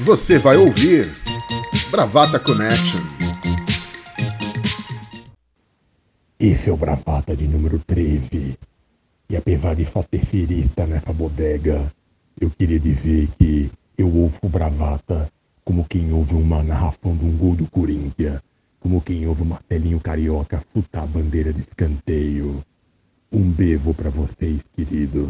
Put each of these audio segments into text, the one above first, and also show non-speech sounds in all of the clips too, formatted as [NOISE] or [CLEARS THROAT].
Você vai ouvir Bravata Connection. Esse é o Bravata de número 13. E apesar de só ter nessa bodega, eu queria dizer que eu ouço Bravata como quem ouve uma narração de um gol do Corinthians, como quem ouve o Marcelinho Carioca futar a bandeira de escanteio. Um beijo para vocês, queridos.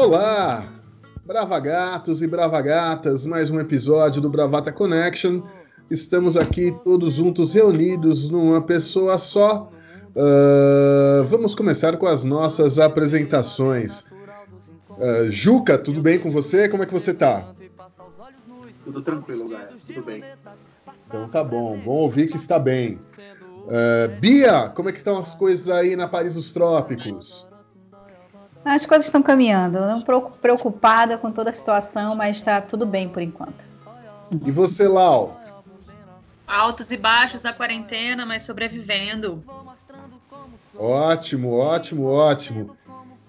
Olá, bravagatos e bravagatas, mais um episódio do Bravata Connection. Estamos aqui todos juntos reunidos numa pessoa só. Uh, vamos começar com as nossas apresentações. Uh, Juca, tudo bem com você? Como é que você tá? Tudo tranquilo, galera. Tudo bem. Então tá bom. Bom ouvir que está bem. Uh, Bia, como é que estão as coisas aí na Paris dos Trópicos? As coisas estão caminhando. Não preocupada com toda a situação, mas está tudo bem por enquanto. E você, Lau? Altos e baixos da quarentena, mas sobrevivendo. Ótimo, ótimo, ótimo.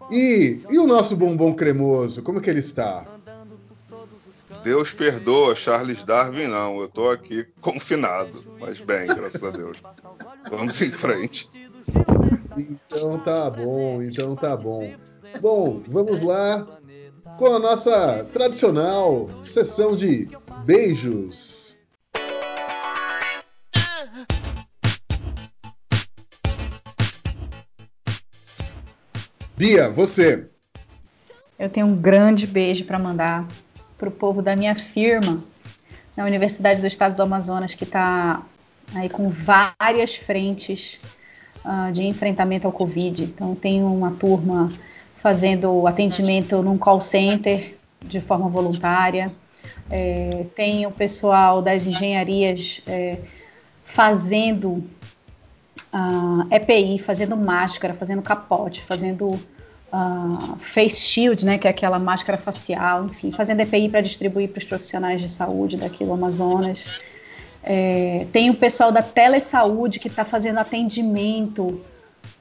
E, e o nosso bombom cremoso, como que ele está? Deus perdoa, Charles Darwin não. Eu tô aqui confinado, mas bem, graças a Deus. Vamos em frente. Então tá bom, então tá bom. Bom, vamos lá com a nossa tradicional sessão de beijos. Bia, você. Eu tenho um grande beijo para mandar para o povo da minha firma na Universidade do Estado do Amazonas, que está aí com várias frentes uh, de enfrentamento ao Covid. Então, tem uma turma fazendo atendimento num call center de forma voluntária. É, tem o pessoal das engenharias é, fazendo uh, EPI, fazendo máscara, fazendo capote, fazendo uh, face shield, né, que é aquela máscara facial, enfim, fazendo EPI para distribuir para os profissionais de saúde daqui do Amazonas. É, tem o pessoal da telesaúde que está fazendo atendimento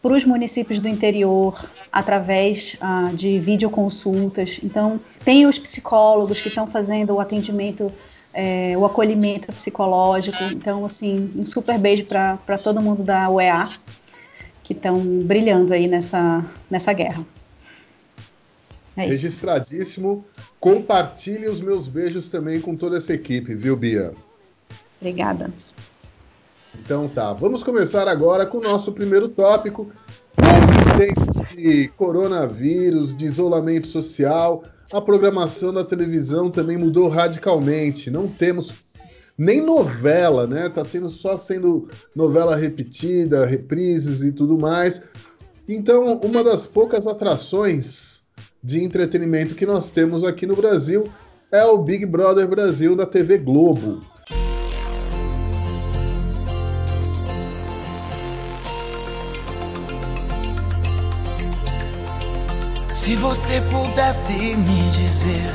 para os municípios do interior através ah, de videoconsultas. Então, tem os psicólogos que estão fazendo o atendimento, é, o acolhimento psicológico. Então, assim, um super beijo para todo mundo da UEA que estão brilhando aí nessa, nessa guerra. É Registradíssimo. Compartilhe os meus beijos também com toda essa equipe, viu, Bia? Obrigada. Então tá, vamos começar agora com o nosso primeiro tópico. Nesses tempos de coronavírus, de isolamento social, a programação da televisão também mudou radicalmente. Não temos nem novela, né? Tá sendo só sendo novela repetida, reprises e tudo mais. Então, uma das poucas atrações de entretenimento que nós temos aqui no Brasil é o Big Brother Brasil da TV Globo. Se você pudesse me dizer,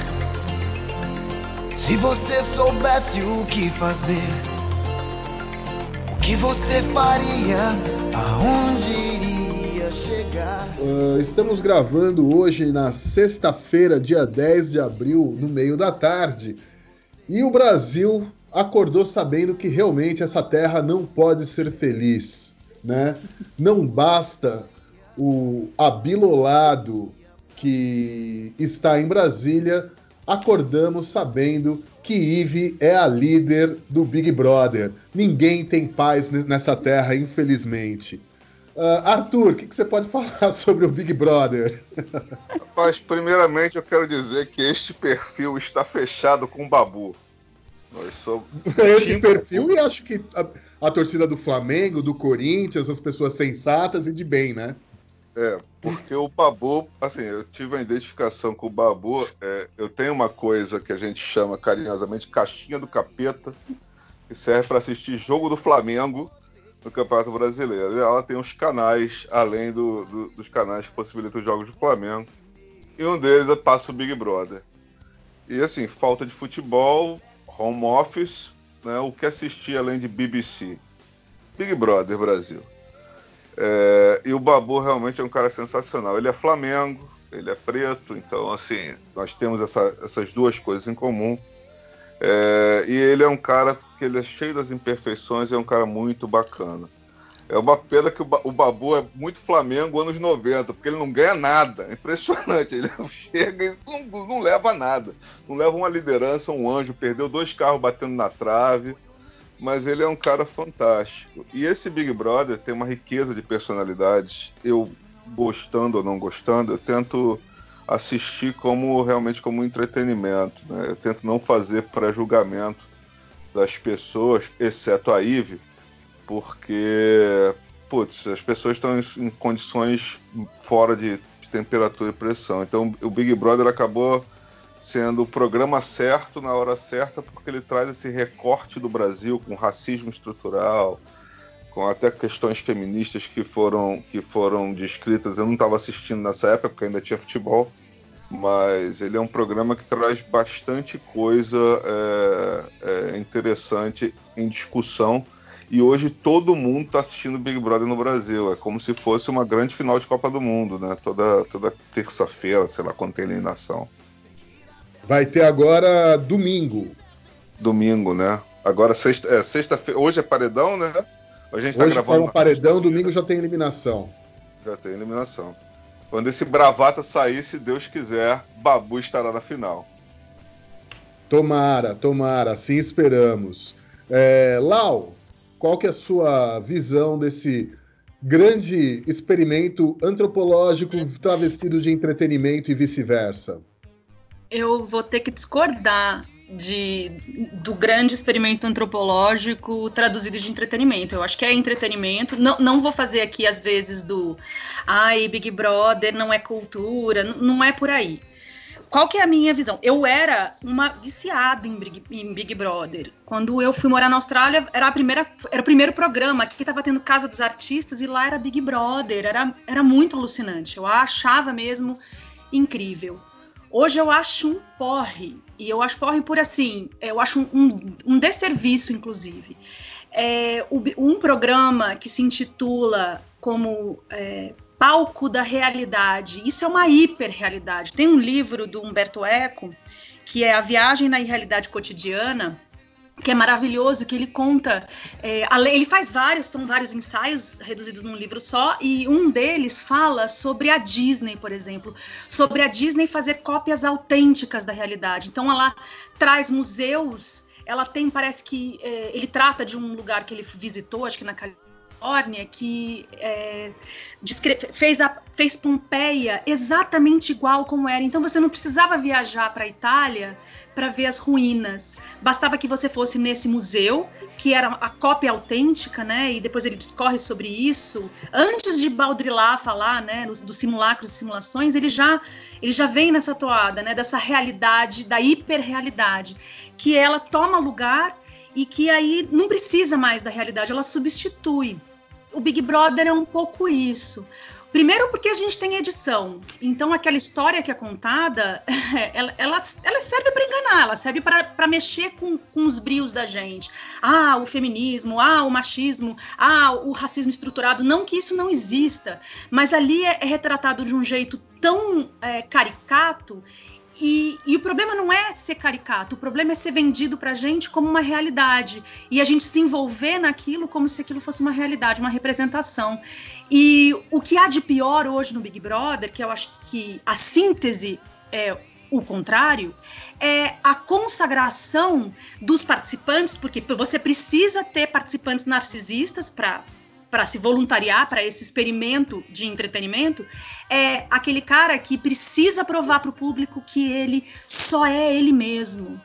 se você soubesse o que fazer, o que você faria, aonde iria chegar? Uh, estamos gravando hoje na sexta-feira, dia 10 de abril, no meio da tarde, e o Brasil acordou sabendo que realmente essa terra não pode ser feliz, né? Não basta o abilolado que está em Brasília, acordamos sabendo que Ive é a líder do Big Brother. Ninguém tem paz nessa terra, infelizmente. Uh, Arthur, o que, que, você pode falar [LAUGHS] sobre o Big Brother? Mas, primeiramente, eu quero dizer que este perfil está fechado com o Babu. Nós somos. [LAUGHS] Esse perfil, e acho que a, a torcida do Flamengo, do Corinthians, as pessoas sensatas e de bem, né? É, porque o Babu, assim, eu tive uma identificação com o Babu. É, eu tenho uma coisa que a gente chama carinhosamente caixinha do capeta, que serve para assistir jogo do Flamengo no Campeonato Brasileiro. Ela tem uns canais, além do, do, dos canais que possibilitam os jogos do Flamengo. E um deles é Passa o Big Brother. E assim, falta de futebol, home office, né, o que assistir além de BBC. Big Brother Brasil. É, e o Babu realmente é um cara sensacional. Ele é Flamengo, ele é preto, então assim, nós temos essa, essas duas coisas em comum. É, e ele é um cara que ele é cheio das imperfeições, é um cara muito bacana. É uma pena que o Babu é muito Flamengo anos 90, porque ele não ganha nada. É impressionante. Ele [LAUGHS] chega e não, não, leva nada. Não leva uma liderança, um anjo. Perdeu dois carros batendo na trave. Mas ele é um cara fantástico. E esse Big Brother tem uma riqueza de personalidades. Eu, gostando ou não gostando, eu tento assistir como realmente como entretenimento. Né? Eu tento não fazer para julgamento das pessoas, exceto a Ive porque, putz, as pessoas estão em, condições fora de, de temperatura e pressão. Então o Big Brother acabou sendo o programa certo na hora certa, porque ele traz esse recorte do Brasil com racismo estrutural, com até questões feministas que foram, que foram descritas. Eu não estava assistindo nessa época, porque ainda tinha futebol, mas ele é um programa que traz bastante coisa é, é, interessante em discussão e hoje todo mundo está assistindo Big Brother no Brasil. É como se fosse uma grande final de Copa do Mundo, né? Toda, toda terça-feira, sei lá, quando tem eliminação. Vai ter agora domingo. Domingo, né? Agora sexta, é, sexta-feira. Hoje é paredão, né? A gente tá hoje gravando. Forma paredão, domingo já tem eliminação. Já tem eliminação. Quando esse bravata sair, se Deus quiser, Babu estará na final. Tomara, tomara, assim esperamos. É, Lau, qual que é a sua visão desse grande experimento antropológico travestido de entretenimento e vice-versa? Eu vou ter que discordar de, do grande experimento antropológico traduzido de entretenimento. Eu acho que é entretenimento. Não, não vou fazer aqui, às vezes, do ai, Big Brother não é cultura, não é por aí qual que é a minha visão? Eu era uma viciada em Big, em Big, Brother. Quando eu fui morar na Austrália, era, a primeira, era o primeiro programa que estava tendo Casa dos Artistas e lá era Big Brother. Era, era muito alucinante. Eu achava mesmo incrível. Hoje eu acho um porre. E eu acho porre por assim, eu acho um, um, um desserviço, inclusive. É, um programa que se intitula como é, palco da realidade. Isso é uma hiperrealidade. Tem um livro do Humberto Eco, que é A Viagem na Irrealidade Cotidiana, que é maravilhoso, que ele conta, é, ele faz vários, são vários ensaios reduzidos num livro só, e um deles fala sobre a Disney, por exemplo, sobre a Disney fazer cópias autênticas da realidade. Então ela traz museus, ela tem, parece que é, ele trata de um lugar que ele visitou, acho que na Califórnia, Que é, fez, a, fez Pompeia exatamente igual como era. Então você não precisava viajar para a Itália para ver as ruínas. Bastava que você fosse nesse museu, que era a cópia autêntica, né? E depois ele discorre sobre isso. Antes de Baudrillard falar, né, dos do simulacros e simulações, ele já ele já vem nessa toada, né, dessa realidade, da hiperrealidade, que ela toma lugar e que aí não precisa mais da realidade, ela substitui o Big Brother é um pouco isso. Primeiro porque a gente tem edição, então aquela história que é contada, [LAUGHS] ela, ela, ela serve para enganar, ela serve para mexer com, com os brios da gente. Ah, o feminismo, ah, o machismo, ah, o racismo estruturado. Não que isso não exista, mas ali é, é retratado de um jeito tão é, caricato e, e, o problema não é ser caricato, o problema é ser vendido pra gente como uma realidade. E a gente se envolver naquilo como se aquilo fosse uma realidade, uma representação. E o que há de pior hoje no Big Brother, que eu acho que a síntese é o contrário, é a consagração dos participantes, porque você precisa ter participantes narcisistas para para se voluntariar para esse experimento de entretenimento é aquele cara que precisa provar para o público que ele só é ele mesmo,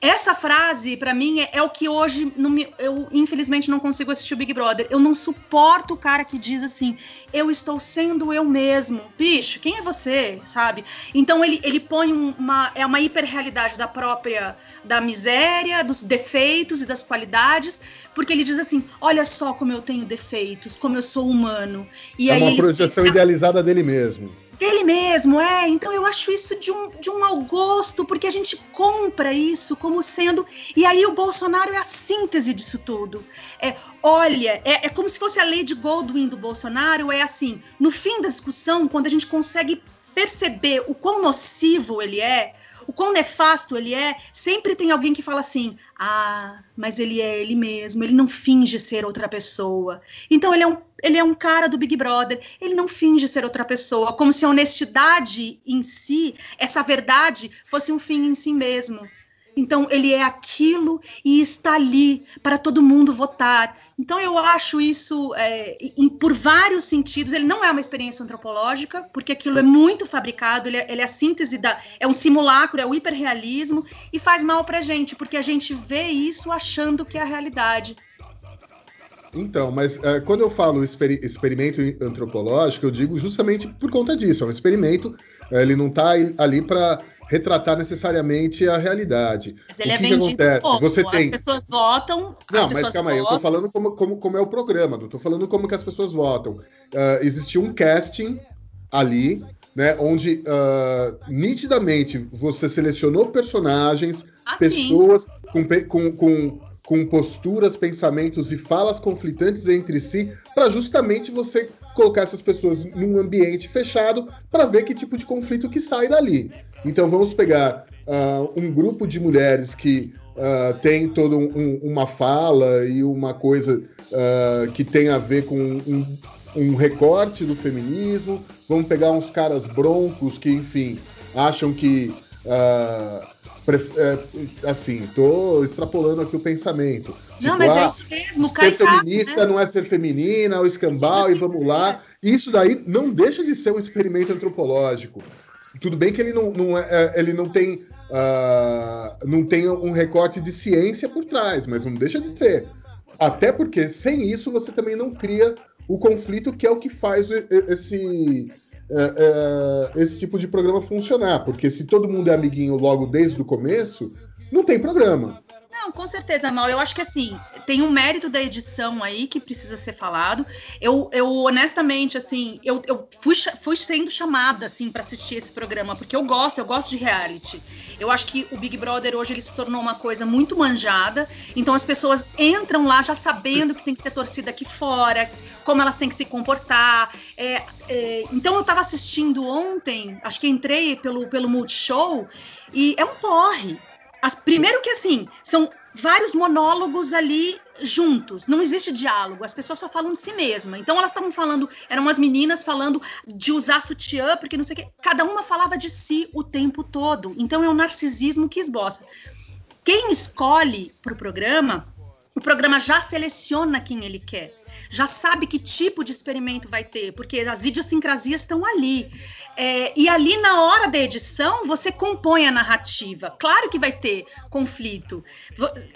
essa frase, para mim, é, é, o que hoje me, eu, infelizmente, não consigo assistir o Big Brother. Eu não suporto o cara que diz assim: eu estou sendo eu mesmo. Bicho, quem é você? Sabe? Então ele, ele põe uma. É uma hiperrealidade da própria. da miséria, dos defeitos e das qualidades, porque ele diz assim: olha só como eu tenho defeitos, como eu sou humano. E é uma projeção idealizada dele mesmo Ele mesmo, é. Então eu acho isso de um, de um mau gosto, porque a gente compra isso como sendo. E aí o Bolsonaro é a síntese disso tudo. É, olha, é, é como se fosse a Lady Goldwyn do Bolsonaro, é assim, no fim da discussão, quando a gente consegue perceber o quão nocivo ele é, o quão nefasto ele é, sempre tem alguém que fala assim: ah, mas ele é ele mesmo, ele não finge ser outra pessoa. Então ele é um, ele é um cara do Big Brother, ele não finge ser outra pessoa, como se a honestidade em si, essa verdade, fosse um fim em si mesmo. Então ele é aquilo e está ali para todo mundo votar. Então eu acho isso, é, em, por vários sentidos, ele não é uma experiência antropológica, porque aquilo é muito fabricado, ele é, ele é a síntese da. é um simulacro, é o hiperrealismo, e faz mal pra gente, porque a gente vê isso achando que é a realidade. Então, mas é, quando eu falo exper experimento antropológico, eu digo justamente por conta disso. É um experimento, é, ele não está ali para retratar necessariamente a realidade. Mas ele o é que é vendido que acontece? Pouco. Você tem... As pessoas votam. Não, mas calma votam. aí, eu tô falando como, como, como é o programa, não tô falando como que as pessoas votam. Uh, existiu um casting ali, né, onde uh, nitidamente você selecionou personagens, ah, pessoas com, com, com, com posturas, pensamentos e falas conflitantes entre si, para justamente você colocar essas pessoas num ambiente fechado para ver que tipo de conflito que sai dali. Então vamos pegar uh, um grupo de mulheres que uh, tem toda um, uma fala e uma coisa uh, que tem a ver com um, um, recorte do feminismo. Vamos pegar uns caras broncos que, enfim, acham que. Assim, tô extrapolando aqui o pensamento. Não, tipo, mas é isso mesmo, Ser feminista né? não é ser feminina, o escambau, e vamos lá. Isso daí não deixa de ser um experimento antropológico. Tudo bem que ele não, não, é, é, ele não tem. Uh, não tem um recorte de ciência por trás, mas não deixa de ser. Até porque sem isso você também não cria o conflito que é o que faz esse, uh, esse tipo de programa funcionar. Porque se todo mundo é amiguinho logo desde o começo, não tem programa. Com certeza, Mal. Eu acho que assim, tem um mérito da edição aí que precisa ser falado. Eu, eu honestamente, assim, eu, eu fui, fui sendo chamada, assim, para assistir esse programa, porque eu gosto, eu gosto de reality. Eu acho que o Big Brother hoje ele se tornou uma coisa muito manjada. Então as pessoas entram lá já sabendo que tem que ter torcida aqui fora, como elas têm que se comportar. É, é, então eu tava assistindo ontem, acho que entrei pelo, pelo Multishow, e é um porre as, primeiro que assim, são vários monólogos ali juntos, não existe diálogo, as pessoas só falam de si mesma. Então elas estavam falando, eram as meninas falando de usar sutiã, porque não sei o que, cada uma falava de si o tempo todo. Então é o narcisismo que esboça. Quem escolhe para o programa, o programa já seleciona quem ele quer já sabe que tipo de experimento vai ter, porque as idiosincrasias estão ali. É, e ali, na hora da edição, você compõe a narrativa. Claro que vai ter conflito.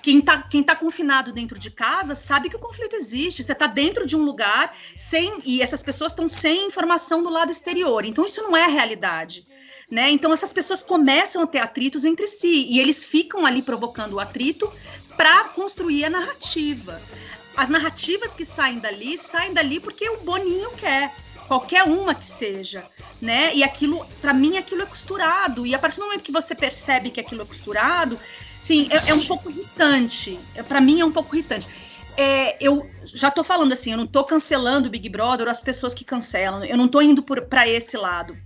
Quem está quem tá confinado dentro de casa sabe que o conflito existe. Você está dentro de um lugar sem. E essas pessoas estão sem informação do lado exterior. Então, isso não é realidade. Né? Então essas pessoas começam a ter atritos entre si e eles ficam ali provocando o atrito para construir a narrativa as narrativas que saem dali, saem dali porque o Boninho quer. Qualquer uma que seja, né? E aquilo, para mim, aquilo é costurado. E a partir do momento que você percebe que aquilo é costurado, sim, é, é um pouco irritante. É, para mim é um pouco irritante. É, eu já tô falando assim, eu não tô cancelando o Big Brother ou as pessoas que cancelam. Eu não tô indo para esse lado.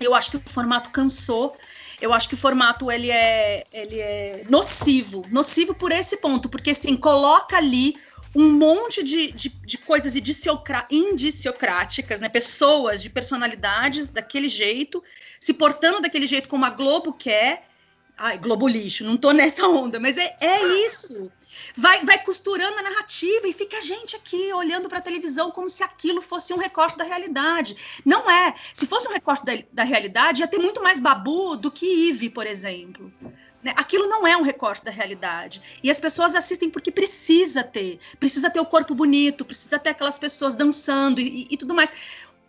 Eu acho que o formato cansou. Eu acho que o formato ele é, ele é nocivo, nocivo por esse ponto, porque assim coloca ali um monte de, de, de coisas indiciocráticas, né? Pessoas de personalidades daquele jeito, se portando daquele jeito como a Globo quer. Ai, Globo lixo, não tô [LAUGHS] nessa onda, mas é, é isso. Vai, vai costurando a narrativa e fica a gente aqui olhando para a televisão como se aquilo fosse um recorte da realidade. Não é. Se fosse um recorte da, da realidade, ia ter muito mais babu do que Ive, por exemplo. Né? Aquilo não é um recorte da realidade. E as pessoas assistem porque precisa ter. Precisa ter o corpo bonito, precisa ter aquelas pessoas dançando e, e tudo mais.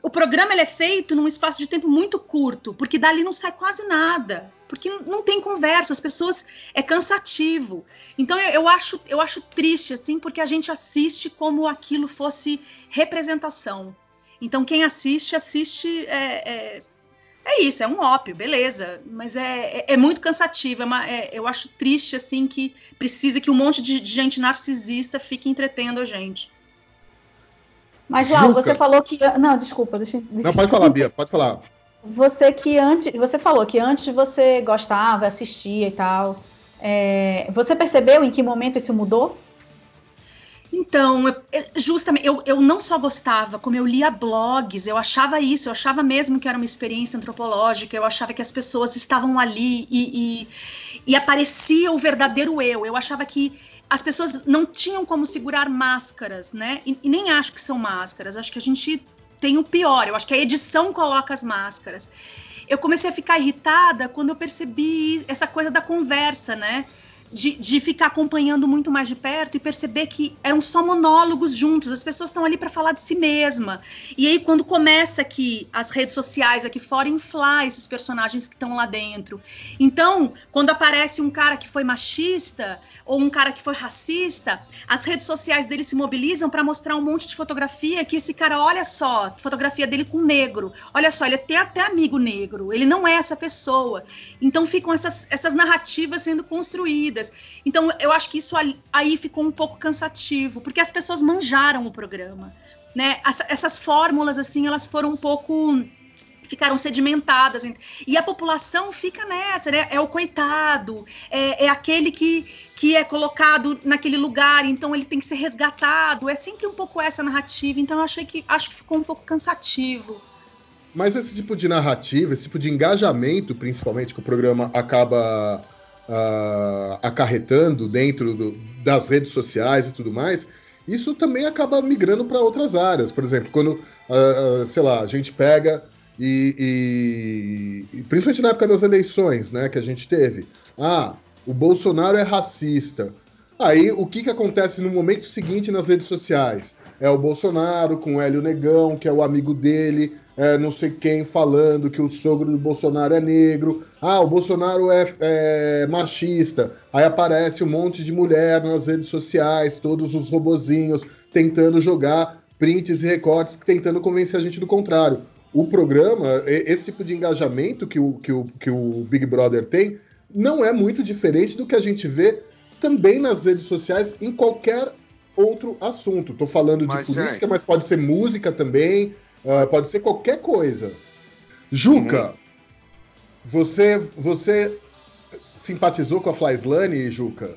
O programa é feito num espaço de tempo muito curto, porque dali não sai quase nada. Porque não tem conversa, as pessoas. É cansativo. Então eu, eu acho, eu acho triste, assim, porque a gente assiste como aquilo fosse representação. Então quem assiste, assiste. É, é, é isso, é um ópio, beleza. Mas é, é, é muito cansativo. É uma, é, eu acho triste, assim, que precisa que um monte de, de gente narcisista fique entretendo a gente. Mas, Lau, você falou que. Não, desculpa, deixa, deixa Não, pode falar, Bia, pode falar. Você que antes. Você falou que antes você gostava, assistia e tal. É, você percebeu em que momento isso mudou? Então, justamente, eu, eu não só gostava, como eu lia blogs, eu achava isso, eu achava mesmo que era uma experiência antropológica, eu achava que as pessoas estavam ali e, e, e aparecia o verdadeiro eu. Eu achava que as pessoas não tinham como segurar máscaras, né? E, e nem acho que são máscaras, acho que a gente tem o pior, eu acho que a edição coloca as máscaras. Eu comecei a ficar irritada quando eu percebi essa coisa da conversa, né? De, de ficar acompanhando muito mais de perto e perceber que eram só monólogos juntos, as pessoas estão ali para falar de si mesma. E aí, quando começa aqui as redes sociais aqui fora, inflar esses personagens que estão lá dentro. Então, quando aparece um cara que foi machista ou um cara que foi racista, as redes sociais dele se mobilizam para mostrar um monte de fotografia que esse cara, olha só, fotografia dele com negro. Olha só, ele tem até amigo negro, ele não é essa pessoa. Então ficam essas, essas narrativas sendo construídas então, eu acho que isso aí ficou um pouco cansativo, porque as pessoas manjaram o programa, né? essas fórmulas, assim, elas foram um pouco ficaram sedimentadas. E a população fica nessa, né? É o coitado, é, é, aquele que, que é colocado naquele lugar, então ele tem que ser resgatado. É sempre um pouco essa narrativa. Então eu achei que acho que ficou um pouco cansativo. Mas esse tipo de narrativa, esse tipo de engajamento, principalmente, que o programa acaba uh, acarretando dentro do, das redes sociais e tudo mais, isso também acaba migrando para outras áreas. Por exemplo, quando, uh, sei lá, a gente pega e, e, e, principalmente na época das eleições, né, que a gente teve, ah, o Bolsonaro é racista. Aí o que, que acontece no momento seguinte nas redes sociais? É o Bolsonaro com o Hélio Negão, que é o amigo dele, é, não sei quem falando que o sogro do Bolsonaro é negro. Ah, o Bolsonaro é, é, machista. Aí aparece um monte de mulher nas redes sociais, todos os robozinhos tentando jogar prints e recortes, tentando convencer a gente do contrário. O programa, esse tipo de engajamento que o, que o, que o Big Brother tem, não é muito diferente do que a gente vê também nas redes sociais em qualquer outro assunto. Tô falando de política, gente... mas pode ser música também, Uh, pode ser qualquer coisa. Juca, uhum. você, você simpatizou com a Flyslane, Juca?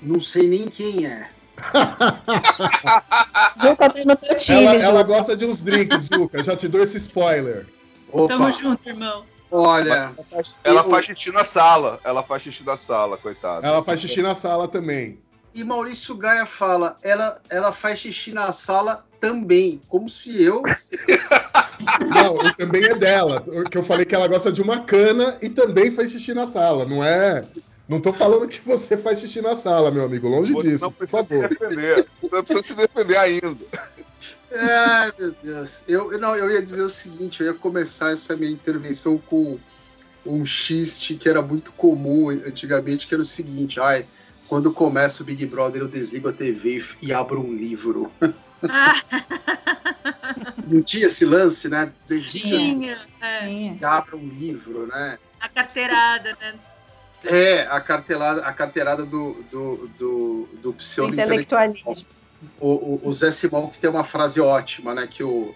Não sei nem quem é. [LAUGHS] Juca, tá no teu time. Ela, ela, gosta de uns drinks, Juca. Já te dou esse spoiler. Opa. Tamo junto, irmão. Olha, ela faz xixi na sala. Ela faz xixi na sala, coitada. Ela faz xixi na sala também. E Maurício Gaia fala, ela, ela faz xixi na sala também, como se eu. [LAUGHS] Não, também é dela. Que eu falei que ela gosta de uma cana e também faz xixi na sala, não é? Não tô falando que você faz xixi na sala, meu amigo, longe você disso, por favor. Se defender. Você não precisa se defender ainda. Ai, meu Deus. Eu, não, eu ia dizer o seguinte, eu ia começar essa minha intervenção com um xiste que era muito comum antigamente, que era o seguinte, ai, quando começa o Big Brother eu desligo a TV e abro um livro. [LAUGHS] Não tinha esse lance, né? Tinha. É. Abre um livro, né? A carteirada, né? É, a carteirada, a carteirada do, do, do, do pseudo intelectualismo. O, o, o Zé Simão que tem uma frase ótima, né? Que o,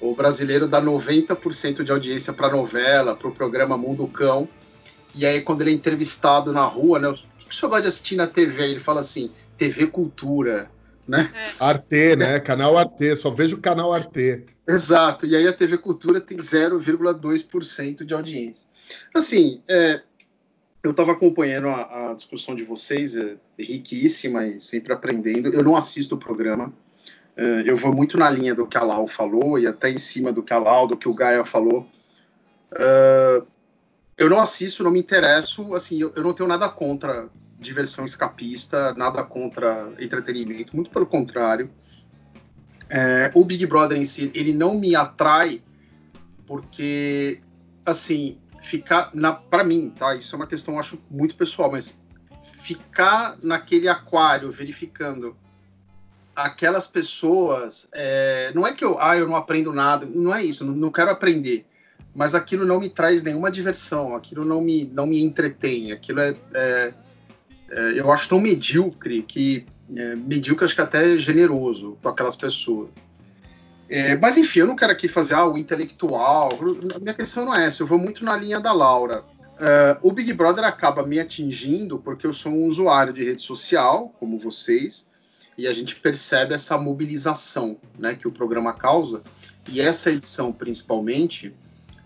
o brasileiro dá 90% de audiência para novela, para o programa Mundo Cão. E aí, quando ele é entrevistado na rua, né? O que o senhor gosta de assistir na TV? Ele fala assim: TV Cultura né? É. Arte, né? Canal Arte, só vejo o canal Arte. Exato, e aí a TV Cultura tem 0,2% de audiência. Assim, é, eu estava acompanhando a, a, discussão de vocês, é, riquíssima e sempre aprendendo. Eu não assisto o programa, é, eu vou muito na linha do que a Lau falou e até em cima do que a Lau, do que o Gaia falou. É, eu não assisto, não me interesso, assim, eu, eu não tenho nada contra diversão escapista, nada contra entretenimento, muito pelo contrário. É, o Big Brother em si, ele não me atrai porque, assim, ficar na para mim, tá? Isso é uma questão acho muito pessoal, mas ficar naquele aquário verificando aquelas pessoas, é, não é que eu, ah, eu não aprendo nada, não é isso, não, não quero aprender, mas aquilo não me traz nenhuma diversão, aquilo não me, não me entretém, aquilo é, é, é eu acho tão medíocre que é, medíocre acho que até generoso com aquelas pessoas. É, mas enfim, eu não quero aqui fazer algo intelectual. A minha questão não é essa. Eu vou muito na linha da Laura. Uh, o Big Brother acaba me atingindo porque eu sou um usuário de rede social, como vocês, e a gente percebe essa mobilização né, que o programa causa. E essa edição, principalmente,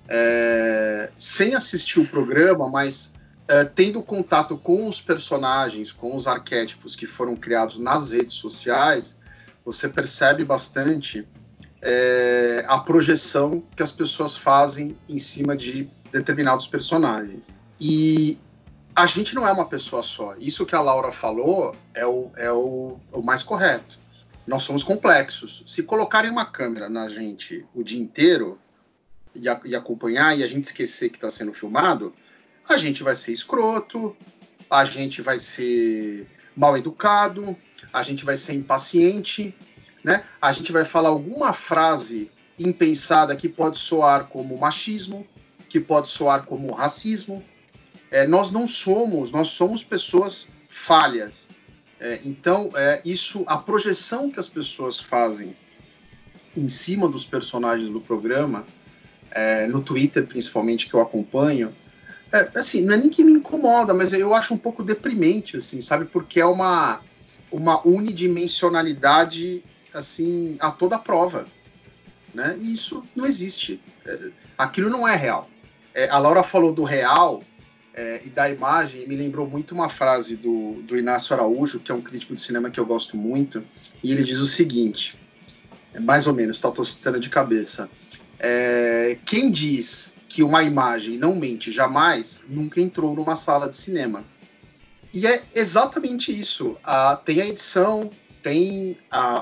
é, sem assistir o programa, mas é, tendo contato com os personagens, com os arquétipos que foram criados nas redes sociais, você percebe bastante é, a projeção que as pessoas fazem em cima de determinados personagens. E a gente não é uma pessoa só. Isso que a Laura falou é o, é o, o mais correto. Nós somos complexos. Se colocarem uma câmera na gente o dia inteiro e, a, e acompanhar e a gente esquecer que está sendo filmado, a gente vai ser escroto, a gente vai ser mal educado, a gente vai ser impaciente, né? A gente vai falar alguma frase impensada que pode soar como machismo, que pode soar como racismo. É, nós não somos, nós somos pessoas falhas. É, então, é, isso, a projeção que as pessoas fazem em cima dos personagens do programa, é, no Twitter principalmente que eu acompanho, é, assim, não é nem que me incomoda, mas eu acho um pouco deprimente, assim, sabe? Porque é uma, uma unidimensionalidade, assim, a toda prova, né? E isso não existe. É, aquilo não é real. É, a Laura falou do real é, e da imagem, e me lembrou muito uma frase do, do Inácio Araújo, que é um crítico de cinema que eu gosto muito, e ele diz o seguinte, é mais ou menos, tá, citando de cabeça, é, quem diz que uma imagem não mente jamais, nunca entrou numa sala de cinema. E é exatamente isso. Tem a edição, tem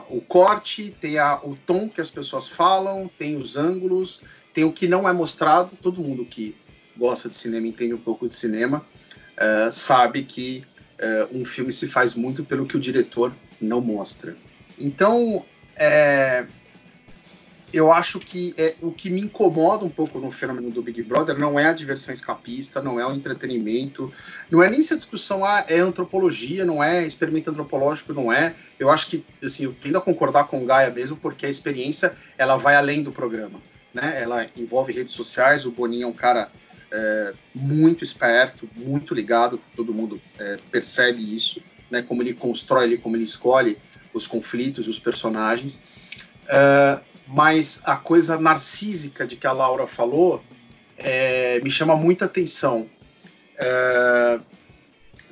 o corte, tem a, o tom que as pessoas falam, tem os ângulos, tem o que não é mostrado. Todo mundo que gosta de cinema, entende um pouco de cinema, uh, sabe que uh, um filme se faz muito pelo que o diretor não mostra. Então, é, eu acho que é, o que me incomoda um pouco no fenômeno do Big Brother não é a diversão escapista, não é o entretenimento, não é nem se a discussão ah, é antropologia, não é experimento antropológico, não é. Eu acho que, assim, eu tendo a concordar com o Gaia mesmo, porque a experiência, ela vai além do programa, né? Ela envolve redes sociais, o Boninho é um cara é, muito esperto, muito ligado, todo mundo é, percebe isso, né? Como ele constrói, como ele escolhe os conflitos, os personagens. É, mas a coisa narcísica de que a Laura falou é, me chama muita atenção. É,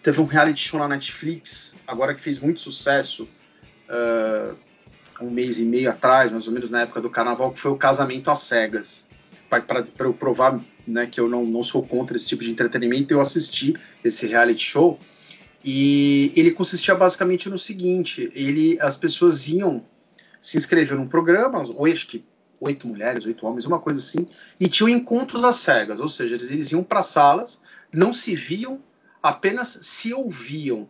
teve um reality show na Netflix, agora que fez muito sucesso, é, um mês e meio atrás, mais ou menos na época do carnaval, que foi o Casamento às Cegas. Para eu provar né, que eu não, não sou contra esse tipo de entretenimento, eu assisti esse reality show. E ele consistia basicamente no seguinte: ele, as pessoas iam se inscrever num programa, que oito mulheres, oito homens, uma coisa assim, e tinham encontros às cegas, ou seja, eles, eles iam para salas, não se viam, apenas se ouviam,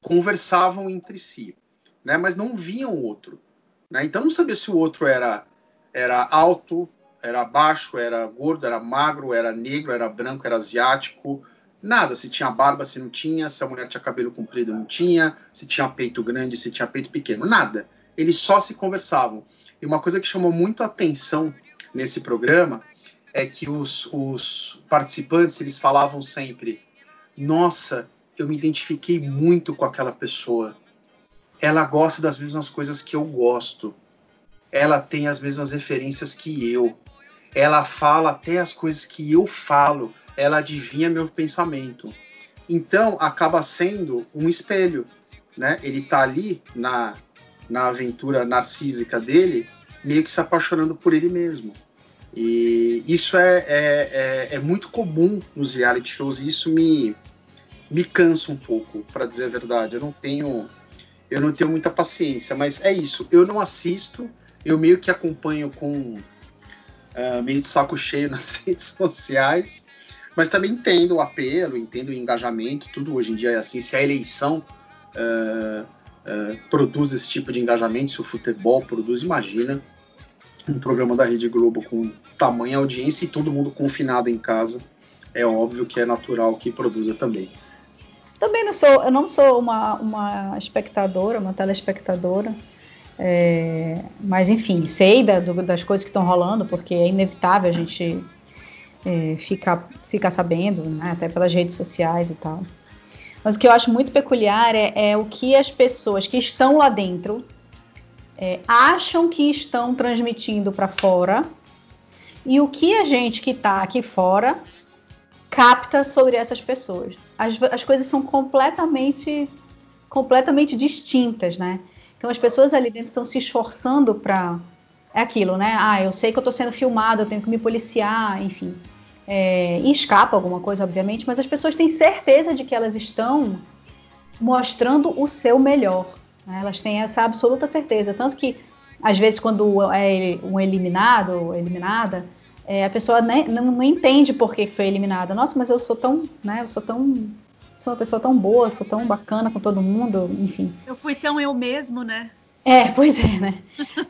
conversavam entre si, né, mas não viam o outro. Né? Então não sabia se o outro era, era alto, era baixo, era gordo, era magro, era negro, era branco, era asiático, nada. Se tinha barba, se não tinha, se a mulher tinha cabelo comprido, não tinha, se tinha peito grande, se tinha peito pequeno, nada. Eles só se conversavam. E uma coisa que chamou muito a atenção nesse programa é que os, os participantes eles falavam sempre: Nossa, eu me identifiquei muito com aquela pessoa. Ela gosta das mesmas coisas que eu gosto. Ela tem as mesmas referências que eu ela fala até as coisas que eu falo, ela adivinha meu pensamento. Então acaba sendo um espelho, né? Ele tá ali na, na aventura narcísica dele, meio que se apaixonando por ele mesmo. E isso é, é, é, é muito comum nos reality shows e isso me, me cansa um pouco, para dizer a verdade. Eu não tenho eu não tenho muita paciência, mas é isso. Eu não assisto, eu meio que acompanho com uh, meio de saco cheio [LAUGHS] nas redes sociais, mas também entendo o apelo, entendo o engajamento, tudo hoje em dia é assim. Se a eleição uh, uh, produz esse tipo de engajamento, se o futebol produz, imagina um programa da Rede Globo com tamanha audiência e todo mundo confinado em casa, é óbvio que é natural que produza também. Também não sou, eu não sou uma, uma espectadora, uma telespectadora, é, mas enfim, sei da, do, das coisas que estão rolando, porque é inevitável a gente é, ficar, ficar sabendo, né, até pelas redes sociais e tal. Mas o que eu acho muito peculiar é, é o que as pessoas que estão lá dentro é, acham que estão transmitindo para fora e o que a gente que está aqui fora capta sobre essas pessoas. As, as coisas são completamente, completamente distintas, né? Então as pessoas ali dentro estão se esforçando para é aquilo, né? Ah, eu sei que eu estou sendo filmado, eu tenho que me policiar, enfim. É, e escapa alguma coisa, obviamente, mas as pessoas têm certeza de que elas estão mostrando o seu melhor. Né? Elas têm essa absoluta certeza. Tanto que, às vezes, quando é um eliminado ou eliminada, é, a pessoa né, não, não, entende por que foi eliminada. Nossa, mas eu sou tão, né, eu sou tão, sou uma pessoa tão boa, sou tão bacana com todo mundo, enfim. Eu fui tão eu mesmo, né? É, [LAUGHS] pois é, né?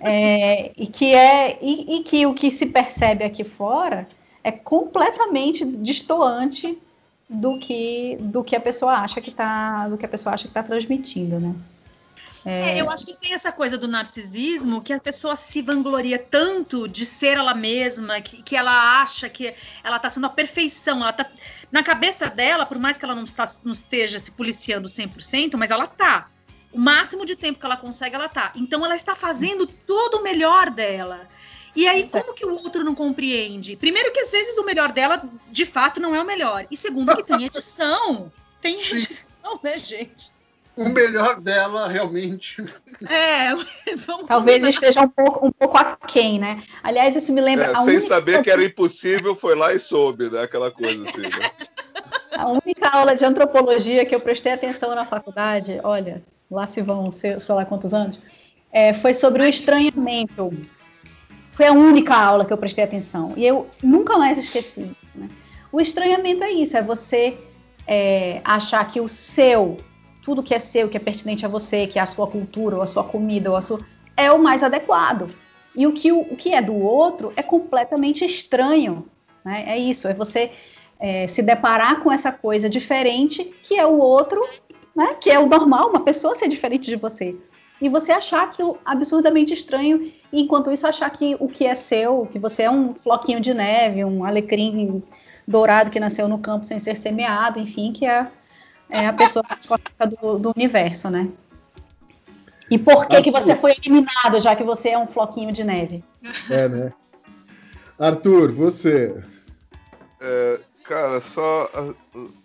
É, e que é e, e, que o que se percebe aqui fora é completamente distoante do que do que a pessoa acha que está do que a pessoa acha que está transmitindo, né? É... É, eu acho que tem essa coisa do narcisismo que a pessoa se vangloria tanto de ser ela mesma, que, que ela acha que ela está sendo a perfeição. Ela tá, na cabeça dela, por mais que ela não, não esteja se policiando 100%, mas ela tá. O máximo de tempo que ela consegue, ela tá. Então ela está fazendo todo o melhor dela. E aí, como que o outro não compreende? Primeiro, que às vezes o melhor dela, de fato, não é o melhor. E segundo, que tem edição. [LAUGHS] Tem edição, né, gente? o melhor dela realmente. É, [LAUGHS] talvez combinar. esteja um pouco, um pouco aquém, né? Aliás, isso me lembra. É, sem única... saber que era impossível, foi lá e soube, né? Aquela coisa assim. Né? [LAUGHS] A única aula de antropologia que eu prestei atenção na faculdade, olha, lá se vão, sei, sei lá quantos anos, é, foi sobre o estranhamento. Foi a única aula que eu prestei atenção. E eu nunca mais esqueci. Né? O estranhamento é isso, é você é, achar que o seu tudo que é seu, que é pertinente a você, que é a sua cultura, ou a sua comida, ou a sua. é o mais adequado. E o que, o, o que é do outro é completamente estranho. Né? É isso, é você é, se deparar com essa coisa diferente que é o outro, né? que é o normal, uma pessoa ser diferente de você. E você achar aquilo absurdamente estranho, e enquanto isso achar que o que é seu, que você é um floquinho de neve, um alecrim dourado que nasceu no campo sem ser semeado, enfim, que é é a pessoa do, do universo, né? E por que, que você foi eliminado, já que você é um floquinho de neve? É, né? Arthur, você. É, cara, só.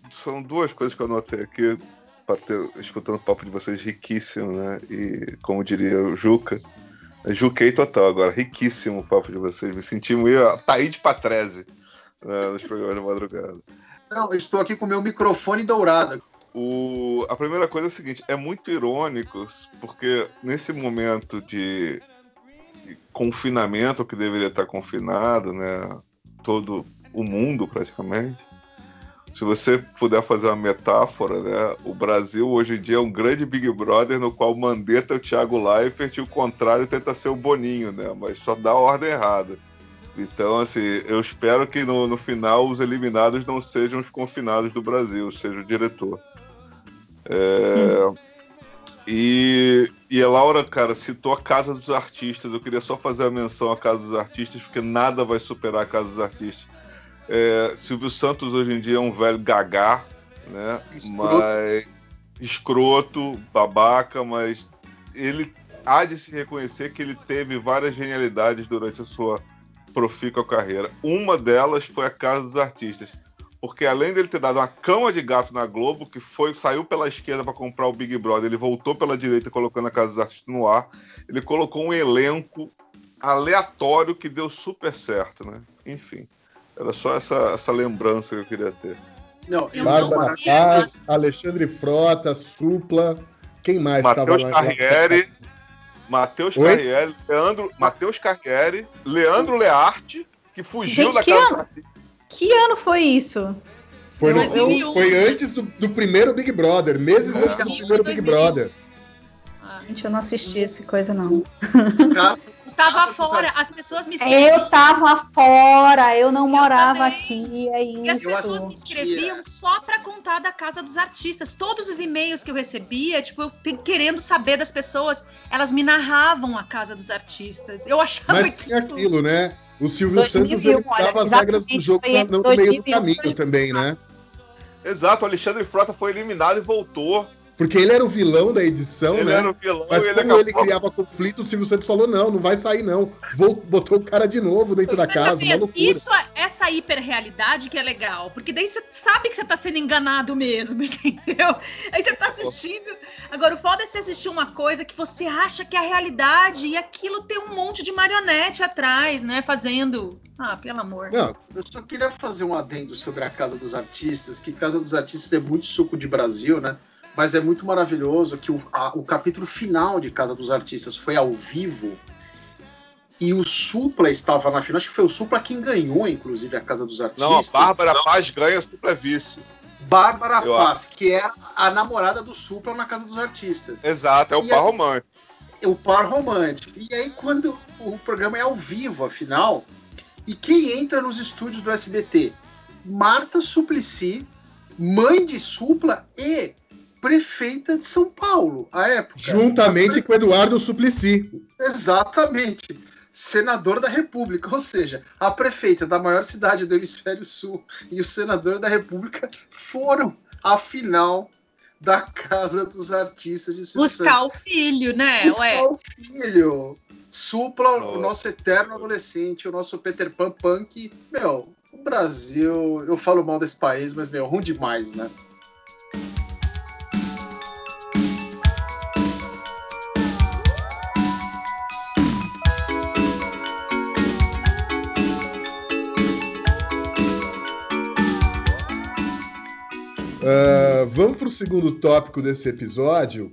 São duas coisas que eu anotei aqui, ter, escutando o papo de vocês, riquíssimo, né? E, como diria o Juca, juquei total agora, riquíssimo o papo de vocês. Me senti meio Taíde Patrese né, nos programas de madrugada. Não, estou aqui com o meu microfone dourado. O, a primeira coisa é o seguinte: é muito irônico, porque nesse momento de, de confinamento, que deveria estar confinado, né? Todo o mundo praticamente. Se você puder fazer uma metáfora, né? O Brasil hoje em dia é um grande Big Brother no qual o Mandetta é o Thiago Leifert e o contrário tenta ser o Boninho, né? Mas só dá a ordem errada. Então, assim, eu espero que no, no final os eliminados não sejam os confinados do Brasil, seja o diretor. É, e, e a Laura, cara, citou a Casa dos Artistas. Eu queria só fazer a menção à Casa dos Artistas, porque nada vai superar a Casa dos Artistas. É, Silvio Santos hoje em dia é um velho gagá, né? Escroto. Mas escroto, babaca, mas ele há de se reconhecer que ele teve várias genialidades durante a sua profícua carreira. Uma delas foi a Casa dos Artistas porque além dele ter dado uma cama de gato na Globo, que foi saiu pela esquerda para comprar o Big Brother, ele voltou pela direita colocando a Casa dos Artistas no ar. Ele colocou um elenco aleatório que deu super certo, né? Enfim, era só essa, essa lembrança que eu queria ter. Não, Bárbara Paz, Alexandre Frota, Supla, quem mais estava lá? Carriere, Matheus Carriere, Leandro, Matheus Carriere, Leandro Learte, que fugiu Gente, da Casa dos Artistas que ano foi isso? Foi, no, foi antes do, do, primeiro Big Brother, meses é. antes do primeiro Big Brother. Ah, gente, eu não assisti essa coisa, não. O caso, o tava fora, as pessoas me escreviam. Eu tava fora, eu não Eu morava também. aqui, é E as pessoas me escreviam só pra contar da casa dos artistas. Todos os e-mails que eu recebia, tipo, eu querendo saber das pessoas, elas me narravam a casa dos artistas. Eu achava Mas tinha aquilo- aquilo, né? O Silvio 2001, Santos ele olha, dava as regras do jogo na- no meio do 2001, caminho 2001. também, né? Exato, o Alexandre Frota foi eliminado e voltou. Porque ele era o vilão da edição, ele né? era o vilão Mas ele como acabou. ele criava conflito, o Silvio Santos falou: não, não vai sair, não. Vou, botou o cara de novo dentro da casa, loucura. isso, é- essa hiperrealidade que é legal, porque daí você sabe que você tá sendo enganado mesmo, [LAUGHS] entendeu? Aí você tá assistindo. Agora, o foda é você assistir uma coisa que você acha que é a realidade e aquilo tem um monte de marionete atrás, né? Fazendo. Ah, pelo amor. Não, Eu só queria fazer um adendo sobre a Casa dos Artistas, que Casa dos Artistas é muito suco de Brasil, né? Mas é muito maravilhoso que o, a- o capítulo final de Casa dos Artistas foi ao vivo e o Supla estava na final. Acho que foi o Supla quem ganhou, inclusive, a Casa dos Artistas. Não, a Bárbara Paz ganha Supla Vice. Bárbara Eu Paz, que é a namorada do Supla na Casa dos Artistas. Exato, é o E par aí- romântico. o par romântico. E aí, quando o programa é ao vivo, afinal, e quem entra nos estúdios do SBT? Marta Suplicy, mãe de Supla e prefeita de São Paulo, à época. juntamente com o Eduardo Suplicy. Exatamente. Senador da República, ou seja, a prefeita da maior cidade do Hemisfério Sul e o senador da República foram à final da Casa dos Artistas de Silvio Santos. Buscar o filho, né? Buscar Ué. o filho. Supla, o nosso eterno adolescente, o nosso Peter Pan punk. Meu, o Brasil, eu falo mal desse país, mas, meu, ruim demais, né? Ah, vamos para o segundo tópico desse episódio,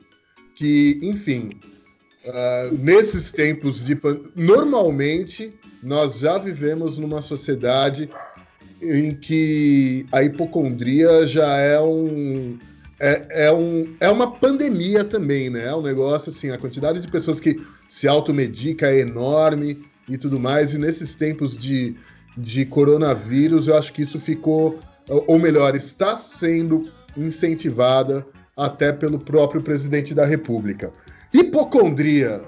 que, enfim, ah, nesses tempos de normalmente nós já vivemos numa sociedade em que a hipocondria já é um é, é, um, é uma pandemia também, né? É um negócio assim, a quantidade de pessoas que se automedica é enorme e tudo mais. E nesses tempos de, de coronavírus, eu acho que isso ficou, ou melhor, está sendo incentivada até pelo próprio presidente da República. Hipocondria.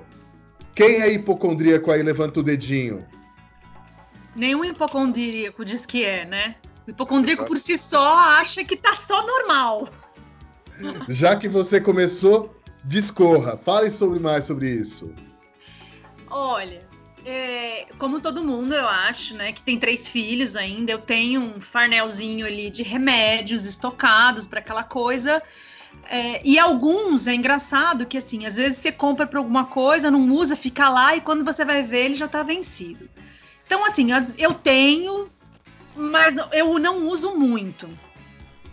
Quem é hipocondríaco aí? Levanta o dedinho. Nenhum hipocondríaco diz que é, né? O hipocondríaco por si só acha que tá só normal. Já que você começou, discorra. Fale sobre mais sobre isso. Olha, é, como todo mundo, eu acho, né, que tem três filhos ainda, eu tenho um farnelzinho ali de remédios estocados para aquela coisa. É, e alguns é engraçado que assim, às vezes você compra para alguma coisa, não usa, fica lá e quando você vai ver ele já tá vencido. Então assim, as- eu tenho, mas eu não uso muito.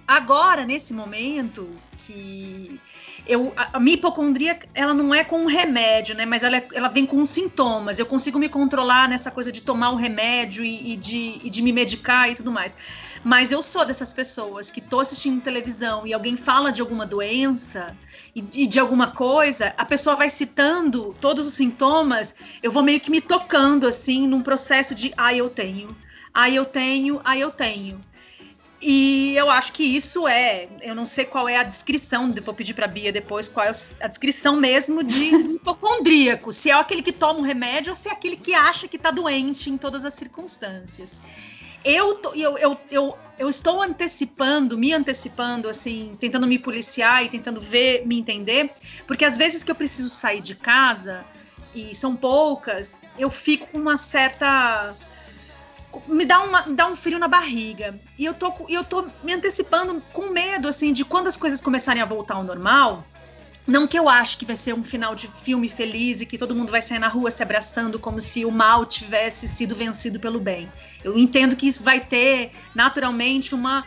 Agora, nesse momento que eu, a, a minha hipocondria, ela não é com um remédio, né? Mas ela, é- ela vem com sintomas. Eu consigo me controlar nessa coisa de tomar o remédio e, e de, e de me medicar e tudo mais. Mas eu sou dessas pessoas que tô assistindo televisão e alguém fala de alguma doença e, e de alguma coisa, a pessoa vai citando todos os sintomas, eu vou meio que me tocando assim num processo de ah, eu tenho, ah, eu tenho, ah, eu tenho. E eu acho que isso é, eu não sei qual é a descrição, vou pedir para Bia depois qual é a descrição mesmo de [LAUGHS] hipocondríaco, se é aquele que toma um remédio ou se é aquele que acha que tá doente em todas as circunstâncias. Eu, tô- eu, eu, eu, eu estou antecipando, me antecipando, assim, tentando me policiar e tentando ver, me entender, porque às vezes que eu preciso sair de casa, e são poucas, eu fico com uma certa me dá, uma, me dá um frio na barriga. E eu tô, eu tô me antecipando com medo, assim, de quando as coisas começarem a voltar ao normal. Não que eu acho que vai ser um final de filme feliz e que todo mundo vai sair na rua se abraçando como se o mal tivesse sido vencido pelo bem. Eu entendo que isso vai ter naturalmente uma,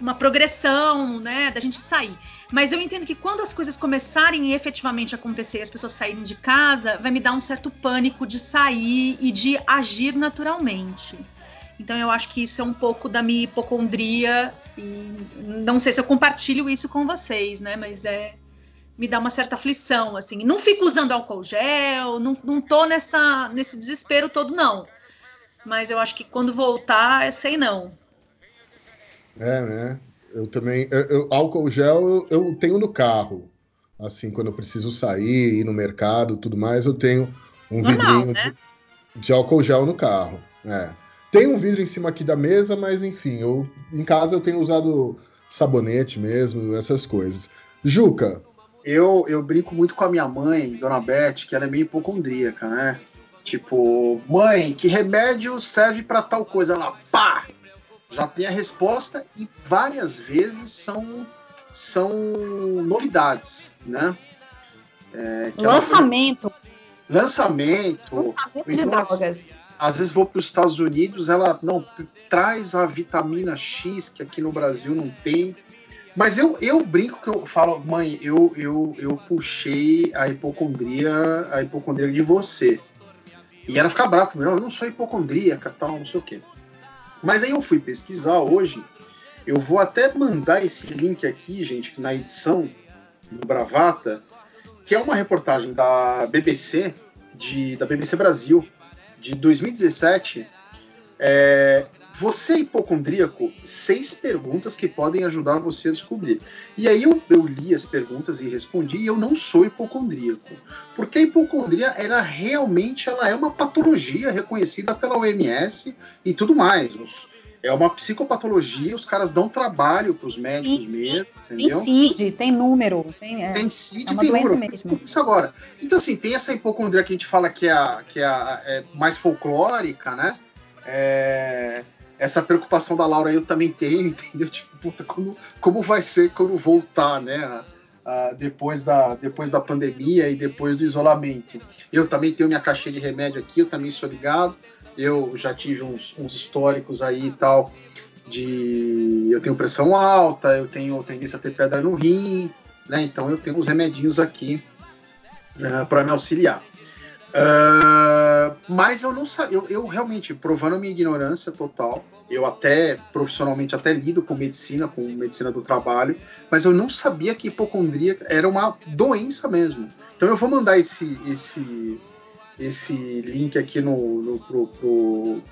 uma progressão, né, da gente sair. Mas eu entendo que quando as coisas começarem efetivamente a acontecer as pessoas saírem de casa, vai me dar um certo pânico de sair e de agir naturalmente. Então eu acho que isso é um pouco da minha hipocondria e não sei se eu compartilho isso com vocês, né? Mas é me dá uma certa aflição, assim. Não fico usando álcool gel, não, não tô nessa, nesse desespero todo, não. Mas eu acho que quando voltar, eu sei não. É, né? Eu também. Eu, eu, álcool gel eu, eu, tenho no carro. Assim, quando eu preciso sair, ir no mercado tudo mais, eu tenho um Normal, vidrinho né? de, de, álcool gel no carro. É. Tem um vidro em cima aqui da mesa, mas enfim, eu em casa eu tenho usado sabonete mesmo, essas coisas. Juca. Eu, eu brinco muito com a minha mãe, Dona Beth, que ela é meio hipocondríaca, né? Tipo, mãe, que remédio serve para tal coisa? Ela, pá! Já tem a resposta e várias vezes são, são novidades, né? É, lançamento. Ela... Lançamento. Lançamento de drogas. Às vezes vou para os Estados Unidos, ela não traz a vitamina X que aqui no Brasil não tem. Mas eu, eu brinco que eu falo, mãe, eu, eu, eu puxei a hipocondria, a hipocondria de você. E ela fica brava comigo, eu não sou hipocondríaca, tal, não sei o quê. Mas aí eu fui pesquisar hoje, eu vou até mandar esse link aqui, gente, na edição do Bravata, que é uma reportagem da BBC, de, da BBC Brasil, de 2017. É, você é hipocondríaco? Seis perguntas que podem ajudar você a descobrir. E aí eu, eu li as perguntas e respondi, e eu não sou hipocondríaco. Porque a hipocondria, ela realmente ela é uma patologia reconhecida pela OMS e tudo mais. É uma psicopatologia, os caras dão trabalho para os médicos sim, mesmo, entendeu? Tem CID, tem número. Tem, é, tem CID, é tem número. Mesmo. Isso agora. Então, assim, tem essa hipocondria que a gente fala que é, a, que é, a, é mais folclórica, né? É, essa preocupação da Laura eu também tenho, [LAUGHS] entendeu? Tipo, puta, como, como vai ser quando voltar, né? depois, da, depois da pandemia e depois do isolamento. Eu também tenho minha caixinha de remédio aqui, eu também sou ligado. Eu já tive uns, uns históricos aí e tal de eu tenho pressão alta, eu tenho tendência a ter pedra no rim, né? Então eu tenho uns remedinhos aqui uh, para me auxiliar. Uh, mas eu não sabia, eu, eu, realmente, provando a minha ignorância total, eu até profissionalmente até lido com medicina, com medicina do trabalho, mas eu não sabia que hipocondria era uma doença mesmo. Então eu vou mandar esse esse esse link aqui no, no pro, pro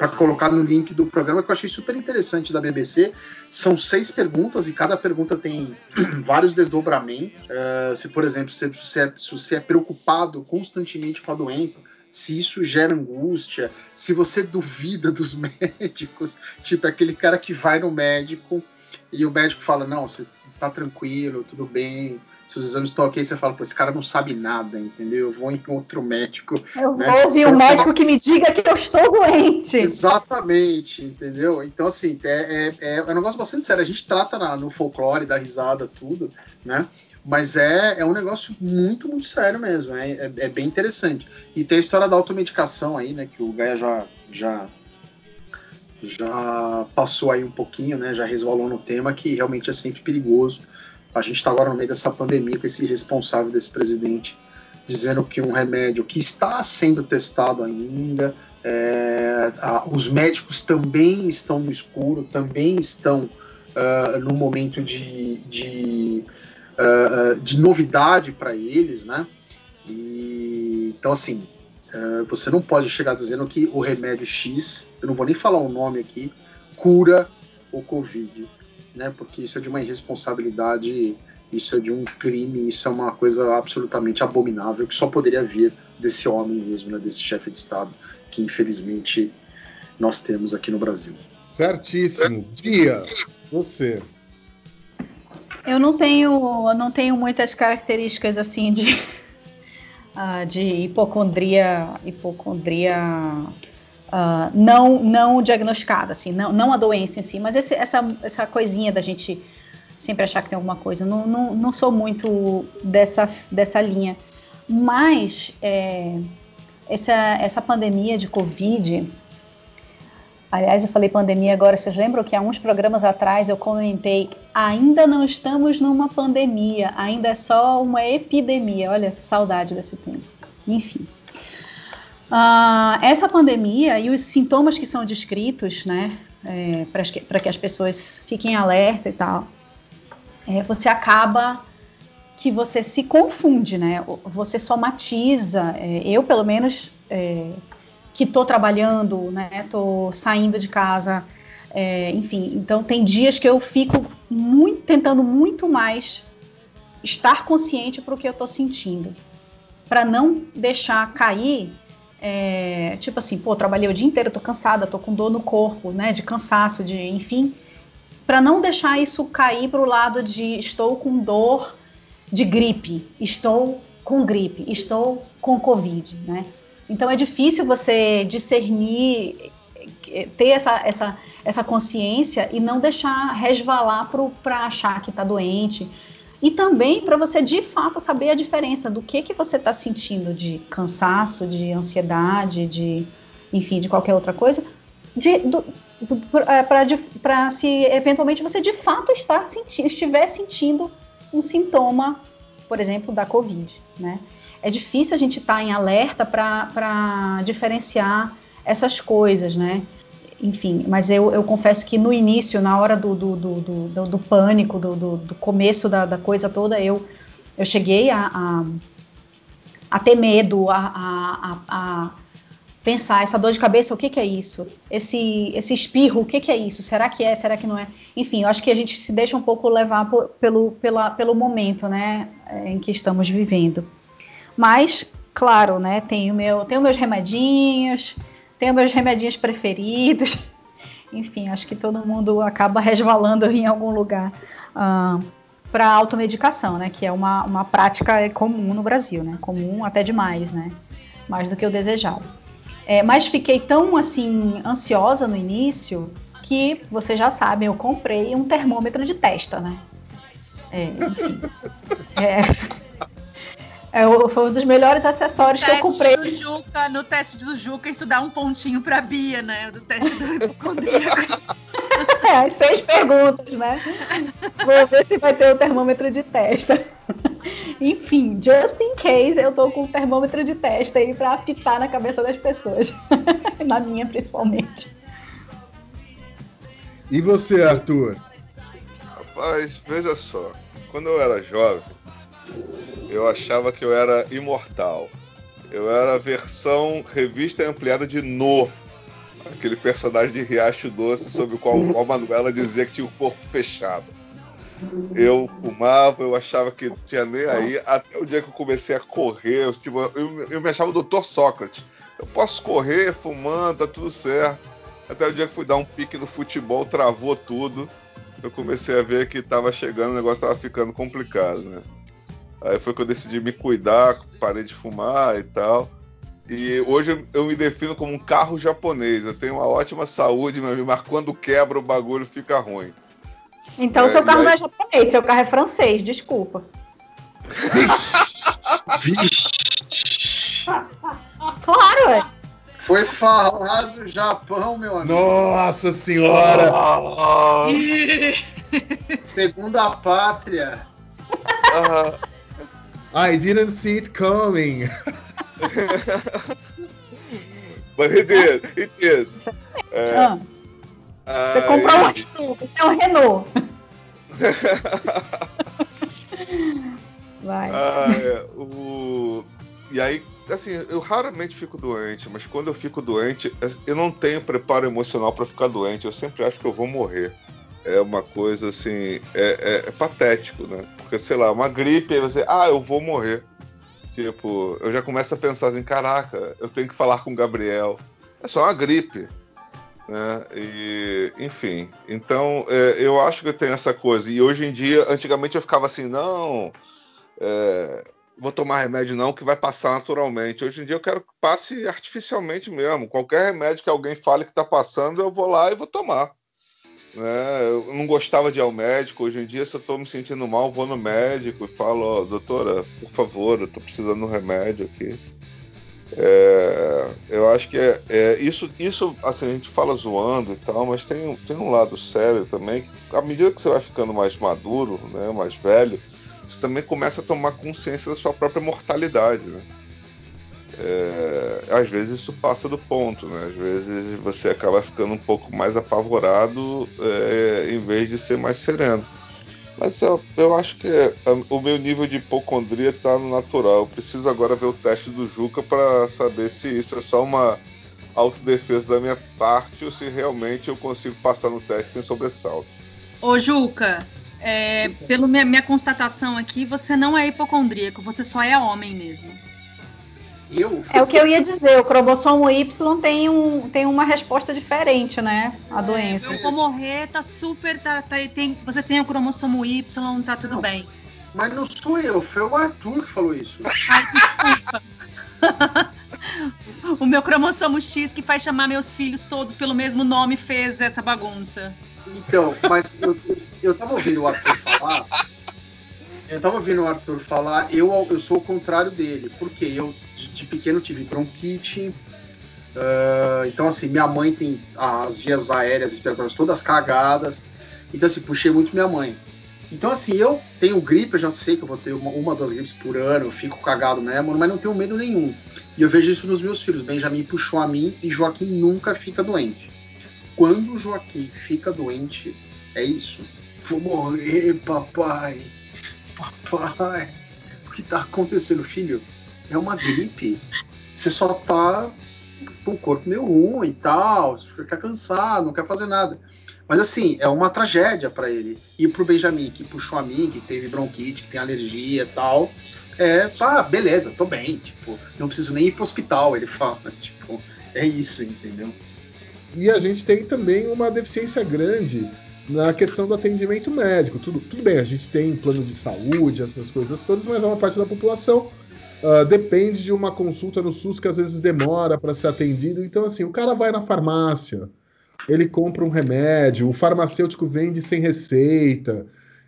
para colocar no link do programa que eu achei super interessante da BBC. São seis perguntas e cada pergunta tem [CLEARS THROAT] vários desdobramentos. Uh, se, por exemplo, se, se, é, se você é preocupado constantemente com a doença, se isso gera angústia, se você duvida [LAUGHS] dos médicos, tipo aquele cara que vai no médico e o médico fala: Não, você tá tranquilo, tudo bem, se os exames estão ok, você fala, pô, esse cara não sabe nada, entendeu? Eu vou em outro médico. Eu né? vou ouvir um então, assim, médico que me diga que eu estou doente. Exatamente, entendeu? Então, assim, é, é, é um negócio bastante sério. A gente trata na, no folclore, da risada, tudo, né? Mas é, é um negócio muito, muito sério mesmo. É, é, é bem interessante. E tem a história da automedicação aí, né? Que o Gaia já, já, já passou aí um pouquinho, né? Já resvalou no tema, que realmente é sempre perigoso a gente está agora no meio dessa pandemia com esse responsável desse presidente dizendo que um remédio que está sendo testado ainda, é, a, os médicos também estão no escuro, também estão uh, no momento de, de, uh, de novidade para eles, né? E, então, assim, uh, você não pode chegar dizendo que o remédio X, eu não vou nem falar o nome aqui, cura o Covid né? Porque isso é de uma irresponsabilidade, isso é de um crime, isso é uma coisa absolutamente abominável que só poderia vir desse homem mesmo, né? Desse chefe de Estado, que infelizmente nós temos aqui no Brasil. Certíssimo. Bia, você. Eu não tenho, eu não tenho muitas características assim de, uh, [LAUGHS] de hipocondria, hipocondria uh, não, não diagnosticada, assim, não, não a doença em si, mas esse, essa, essa coisinha da gente sempre achar que tem alguma coisa. Não, não, não sou muito dessa, dessa linha. Mas é, essa, essa pandemia de Covid. Aliás, eu falei pandemia agora, vocês lembram que há uns programas atrás eu comentei: ainda não estamos numa pandemia, ainda é só uma epidemia. Olha, saudade desse tempo. Enfim. Uh, essa pandemia e os sintomas que são descritos, né, é, para que, que, as pessoas fiquem alerta e tal, é, você acaba que você se confunde, né? Você somatiza. É, eu, pelo menos, é, que estou trabalhando, né? Estou saindo de casa, é, enfim. Então, tem dias que eu fico muito, tentando muito mais estar consciente para o que eu estou sentindo, para não deixar cair. É, tipo assim, pô, trabalhei o dia inteiro, tô cansada, tô com dor no corpo, né, de cansaço, de, enfim, para não deixar isso cair para o lado de estou com dor de gripe, estou com gripe, estou com Covid, né? Então é difícil você discernir, ter essa, essa, essa consciência e não deixar resvalar para achar que está doente. E também para você de fato saber a diferença do que, que você está sentindo de cansaço, de ansiedade, de enfim, de qualquer outra coisa, para é, se eventualmente você de fato estar senti estiver sentindo um sintoma, por exemplo, da Covid, né? É difícil a gente estar tá em alerta para diferenciar essas coisas, né? Enfim, mas eu, eu confesso que no início, na hora do, do, do, do, do pânico, do, do, do, começo da, da coisa toda, eu, eu cheguei a, a, a ter medo, a, a, a pensar essa dor de cabeça, o que, que é isso? Esse, esse espirro, o que, que é isso? Será que é? Será que não é? Enfim, eu acho que a gente se deixa um pouco levar por, pelo, pela, pelo momento, né, em que estamos vivendo. Mas, claro, né, tenho meu, tenho meus remedinhos, tenho meus remedinhos preferidos. [LAUGHS] Enfim, acho que todo mundo acaba resvalando em algum lugar uh, ah, para automedicação, né, que é uma, uma prática comum no Brasil, né, comum até demais, né, mais do que o desejado. É, mas fiquei tão assim ansiosa no início que vocês já sabem, eu comprei um termômetro de testa, né? É, enfim. [LAUGHS] é, é, foi um dos melhores acessórios que eu comprei. Do Juca, no teste do Juca, isso dá um pontinho pra Bia, né? Do teste do hipocondríaco. [LAUGHS] é, seis perguntas, né? Vou ver se vai ter o termômetro de testa. Enfim, just in case, eu tô com o termômetro de testa aí pra apitar na cabeça das pessoas. [LAUGHS] na minha, principalmente. E você, Arthur? Rapaz, veja só. Quando eu era jovem, eu achava que eu era imortal. Eu era a versão revista ampliada de No, aquele personagem de Riacho Doce sobre o qual a Manuela dizia que tinha o corpo fechado. Eu fumava, eu achava que tinha nem aí, até o dia que eu comecei a correr, eu, tipo, eu, eu me achava o Dr. Sócrates. Eu posso correr fumando, tá tudo certo. Até o dia que fui dar um pique no futebol, travou tudo. Eu comecei a ver que tava chegando, o negócio tava ficando complicado, né? Aí foi que eu decidi me cuidar, parei de fumar e tal. E hoje eu me defino como um carro japonês. Eu tenho uma ótima saúde, mas quando quebra o bagulho fica ruim. Então é, seu carro aí... não é japonês, seu carro é francês, desculpa. [LAUGHS] claro, é. Foi falado Japão, meu amigo. Nossa senhora! Segunda pátria. I didn't see it coming. But he did, he did. É. Você comprou um Renault, você é um Renault. [LAUGHS] Vai. Ah, é, o... E aí, assim, eu raramente fico doente, mas quando eu fico doente, eu não tenho preparo emocional para ficar doente. Eu sempre acho que eu vou morrer. É uma coisa assim, é, é, é patético, né? Porque, sei lá, uma gripe, aí você, ah, eu vou morrer. Tipo, eu já começo a pensar assim, caraca, eu tenho que falar com o Gabriel. É só uma gripe. Né? E, enfim, então é, eu acho que tem essa coisa. E hoje em dia, antigamente eu ficava assim, não, é, vou tomar remédio não, que vai passar naturalmente. Hoje em dia eu quero que passe artificialmente mesmo. Qualquer remédio que alguém fale que está passando, eu vou lá e vou tomar. Né? Eu não gostava de ir ao médico. Hoje em dia, se eu estou me sentindo mal, vou no médico e falo, oh, doutora, por favor, eu estou precisando de um remédio aqui. É, eu acho que é, é, isso, isso, assim, a gente fala zoando e tal, mas tem, tem um lado sério também, que à medida que você vai ficando mais maduro, né, mais velho, você também começa a tomar consciência da sua própria mortalidade, né? É, às vezes isso passa do ponto, né? Às vezes você acaba ficando um pouco mais apavorado é, em vez de ser mais sereno. Mas eu, eu acho que é, o meu nível de hipocondria tá no natural. Eu preciso agora ver o teste do Juca para saber se isso é só uma autodefesa da minha parte ou se realmente eu consigo passar no teste sem sobressalto. Ô, Juca, é, pela minha, minha constatação aqui, você não é hipocondríaco, você só é homem mesmo. Eu? É o que eu ia dizer, o cromossomo Y tem, um, tem uma resposta diferente, né? A é, doença. Eu vou morrer, tá super. Tá, tá, tem, você tem o cromossomo Y, tá tudo não, bem. Mas não sou eu, foi o Arthur que falou isso. Ai, desculpa. [LAUGHS] o meu cromossomo X, que faz chamar meus filhos todos pelo mesmo nome, fez essa bagunça. Então, mas eu, eu, eu tava ouvindo o Arthur falar. Eu tava ouvindo o Arthur falar, eu, eu sou o contrário dele. Porque eu, de, pequeno, tive bronquite. Uh, então, assim, minha mãe tem as vias aéreas respiratórias todas cagadas. Então, assim, puxei muito minha mãe. Então, assim, eu tenho gripe, eu já sei que eu vou ter uma, uma duas gripes por ano, eu fico cagado mesmo, mas não tenho medo nenhum. E eu vejo isso nos meus filhos. Benjamin puxou a mim e Joaquim nunca fica doente. Quando o Joaquim fica doente, é isso. Vou morrer, papai. Papai. O que tá acontecendo, filho? É uma gripe. Você só tá com o corpo meio ruim e tal, fica cansado, não quer fazer nada. Mas assim, é uma tragédia para ele. E pro Benjamin, que puxou a mim, que teve bronquite, que tem alergia e tal, é, ah, beleza, tô bem, tipo, não preciso nem ir pro hospital, ele fala, [LAUGHS] tipo, é isso, entendeu? E a gente tem também uma deficiência grande na questão do atendimento médico. Tudo, tudo bem, a gente tem plano de saúde, essas coisas todas, mas é uma parte da população uh, depende de uma consulta no SUS que às vezes demora para ser atendido. Então, assim, o cara vai na farmácia, ele compra um remédio, o farmacêutico vende sem receita.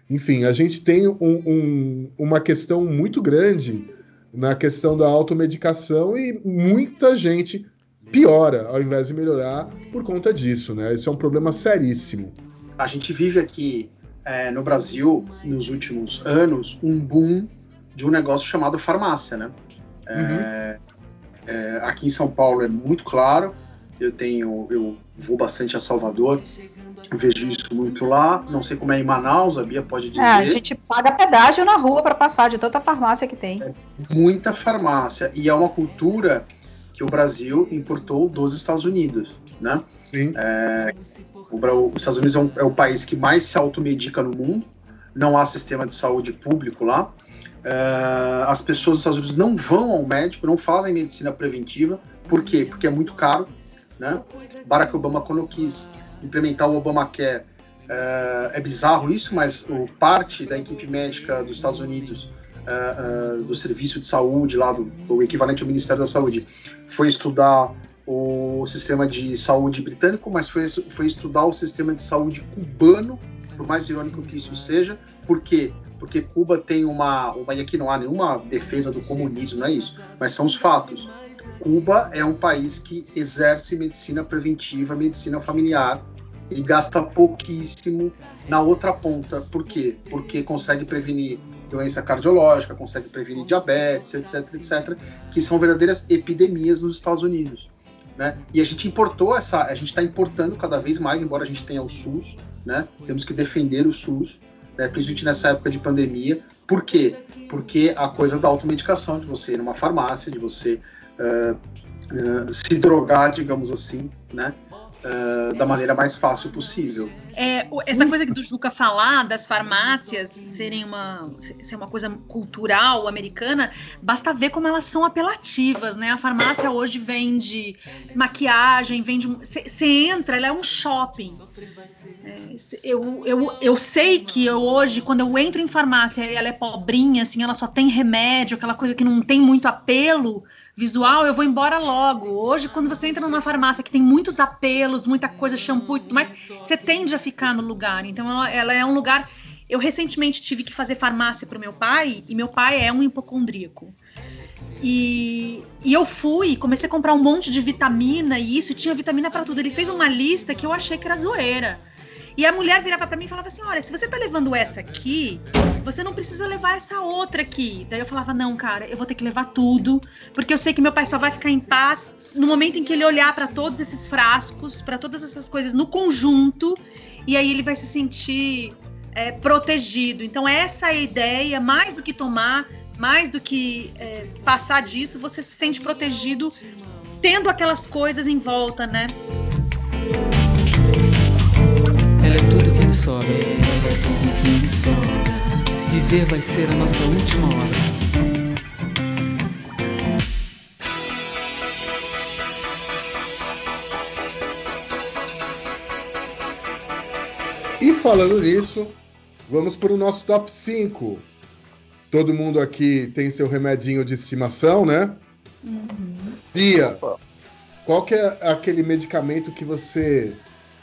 Enfim, a gente tem um, um, uma questão muito grande na questão da automedicação e muita gente piora ao invés de melhorar por conta disso, né? Isso é um problema seríssimo. A gente vive aqui é, no Brasil, nos últimos anos, um boom de um negócio chamado farmácia, né? É, uhum. É, aqui em São Paulo é muito claro. Eu tenho, eu vou bastante a Salvador Vejo isso muito lá. Não sei como é em Manaus, a Bia pode dizer. É, a gente paga pedágio na rua para passar, de tanta farmácia que tem. É muita farmácia. E é uma cultura que o Brasil importou dos Estados Unidos, né? Sim. É, o, os Estados Unidos é, um, é, o país que mais se automedica no mundo. Não há sistema de saúde público lá. É, as pessoas dos Estados Unidos não vão ao médico, não fazem medicina preventiva. Por quê? Porque é muito caro. Né? Barack Obama, quando quis implementar o Obamacare. É, é bizarro isso, mas o, parte da equipe médica dos Estados Unidos, é, do serviço de saúde, lá do, do, equivalente ao Ministério da Saúde, foi estudar o sistema de saúde britânico, mas foi, foi estudar o sistema de saúde cubano, por mais irônico que isso seja. Por quê? Porque Cuba tem uma, uma. E aqui não há nenhuma defesa do comunismo, não é isso, mas são os fatos. Cuba é um país que exerce medicina preventiva, medicina familiar, e gasta pouquíssimo na outra ponta. Por quê? Porque consegue prevenir doença cardiológica, consegue prevenir diabetes, etc, etc, que são verdadeiras epidemias nos Estados Unidos. Né? E a gente importou essa, a gente está importando cada vez mais, embora a gente tenha o SUS, né? Temos que defender o SUS, né? principalmente nessa época de pandemia. Por quê? Porque a coisa da automedicação, de você ir numa farmácia, de você uh, uh, se drogar, digamos assim, né? uh, da maneira mais fácil possível. É, essa coisa do Juca falar das farmácias serem uma, ser uma coisa cultural americana, basta ver como elas são apelativas, né? A farmácia hoje vende maquiagem, vende. Você entra, ela é um shopping. É, eu, eu, eu sei que eu hoje, quando eu entro em farmácia e ela é pobrinha, assim, ela só tem remédio, aquela coisa que não tem muito apelo visual, eu vou embora logo. Hoje, quando você entra numa farmácia que tem muitos apelos, muita coisa, shampoo e tudo mais, você tende a ficar no lugar. Então, ela, ela é um lugar. Eu recentemente tive que fazer farmácia para o meu pai, e meu pai é um hipocondríaco. E, e, eu fui, comecei a comprar um monte de vitamina e isso, e tinha vitamina para tudo. Ele fez uma lista que eu achei que era zoeira. E a mulher virava para mim e falava assim: Olha, se você tá levando essa aqui, você não precisa levar essa outra aqui. Daí eu falava: Não, cara, eu vou ter que levar tudo, porque eu sei que meu pai só vai ficar em paz no momento em que ele olhar para todos esses frascos, para todas essas coisas no conjunto, e aí ele vai se sentir é, protegido. Então, essa é a ideia, mais do que tomar, mais do que é, passar disso, você se sente protegido tendo aquelas coisas em volta, né? Ela é tudo que me sobra. Ela é tudo que me sobra. Viver vai ser a nossa última hora. E falando nisso, vamos para o nosso top 5. Todo mundo aqui tem seu remedinho de estimação, né? Uhum. Bia, qual que é aquele medicamento que você,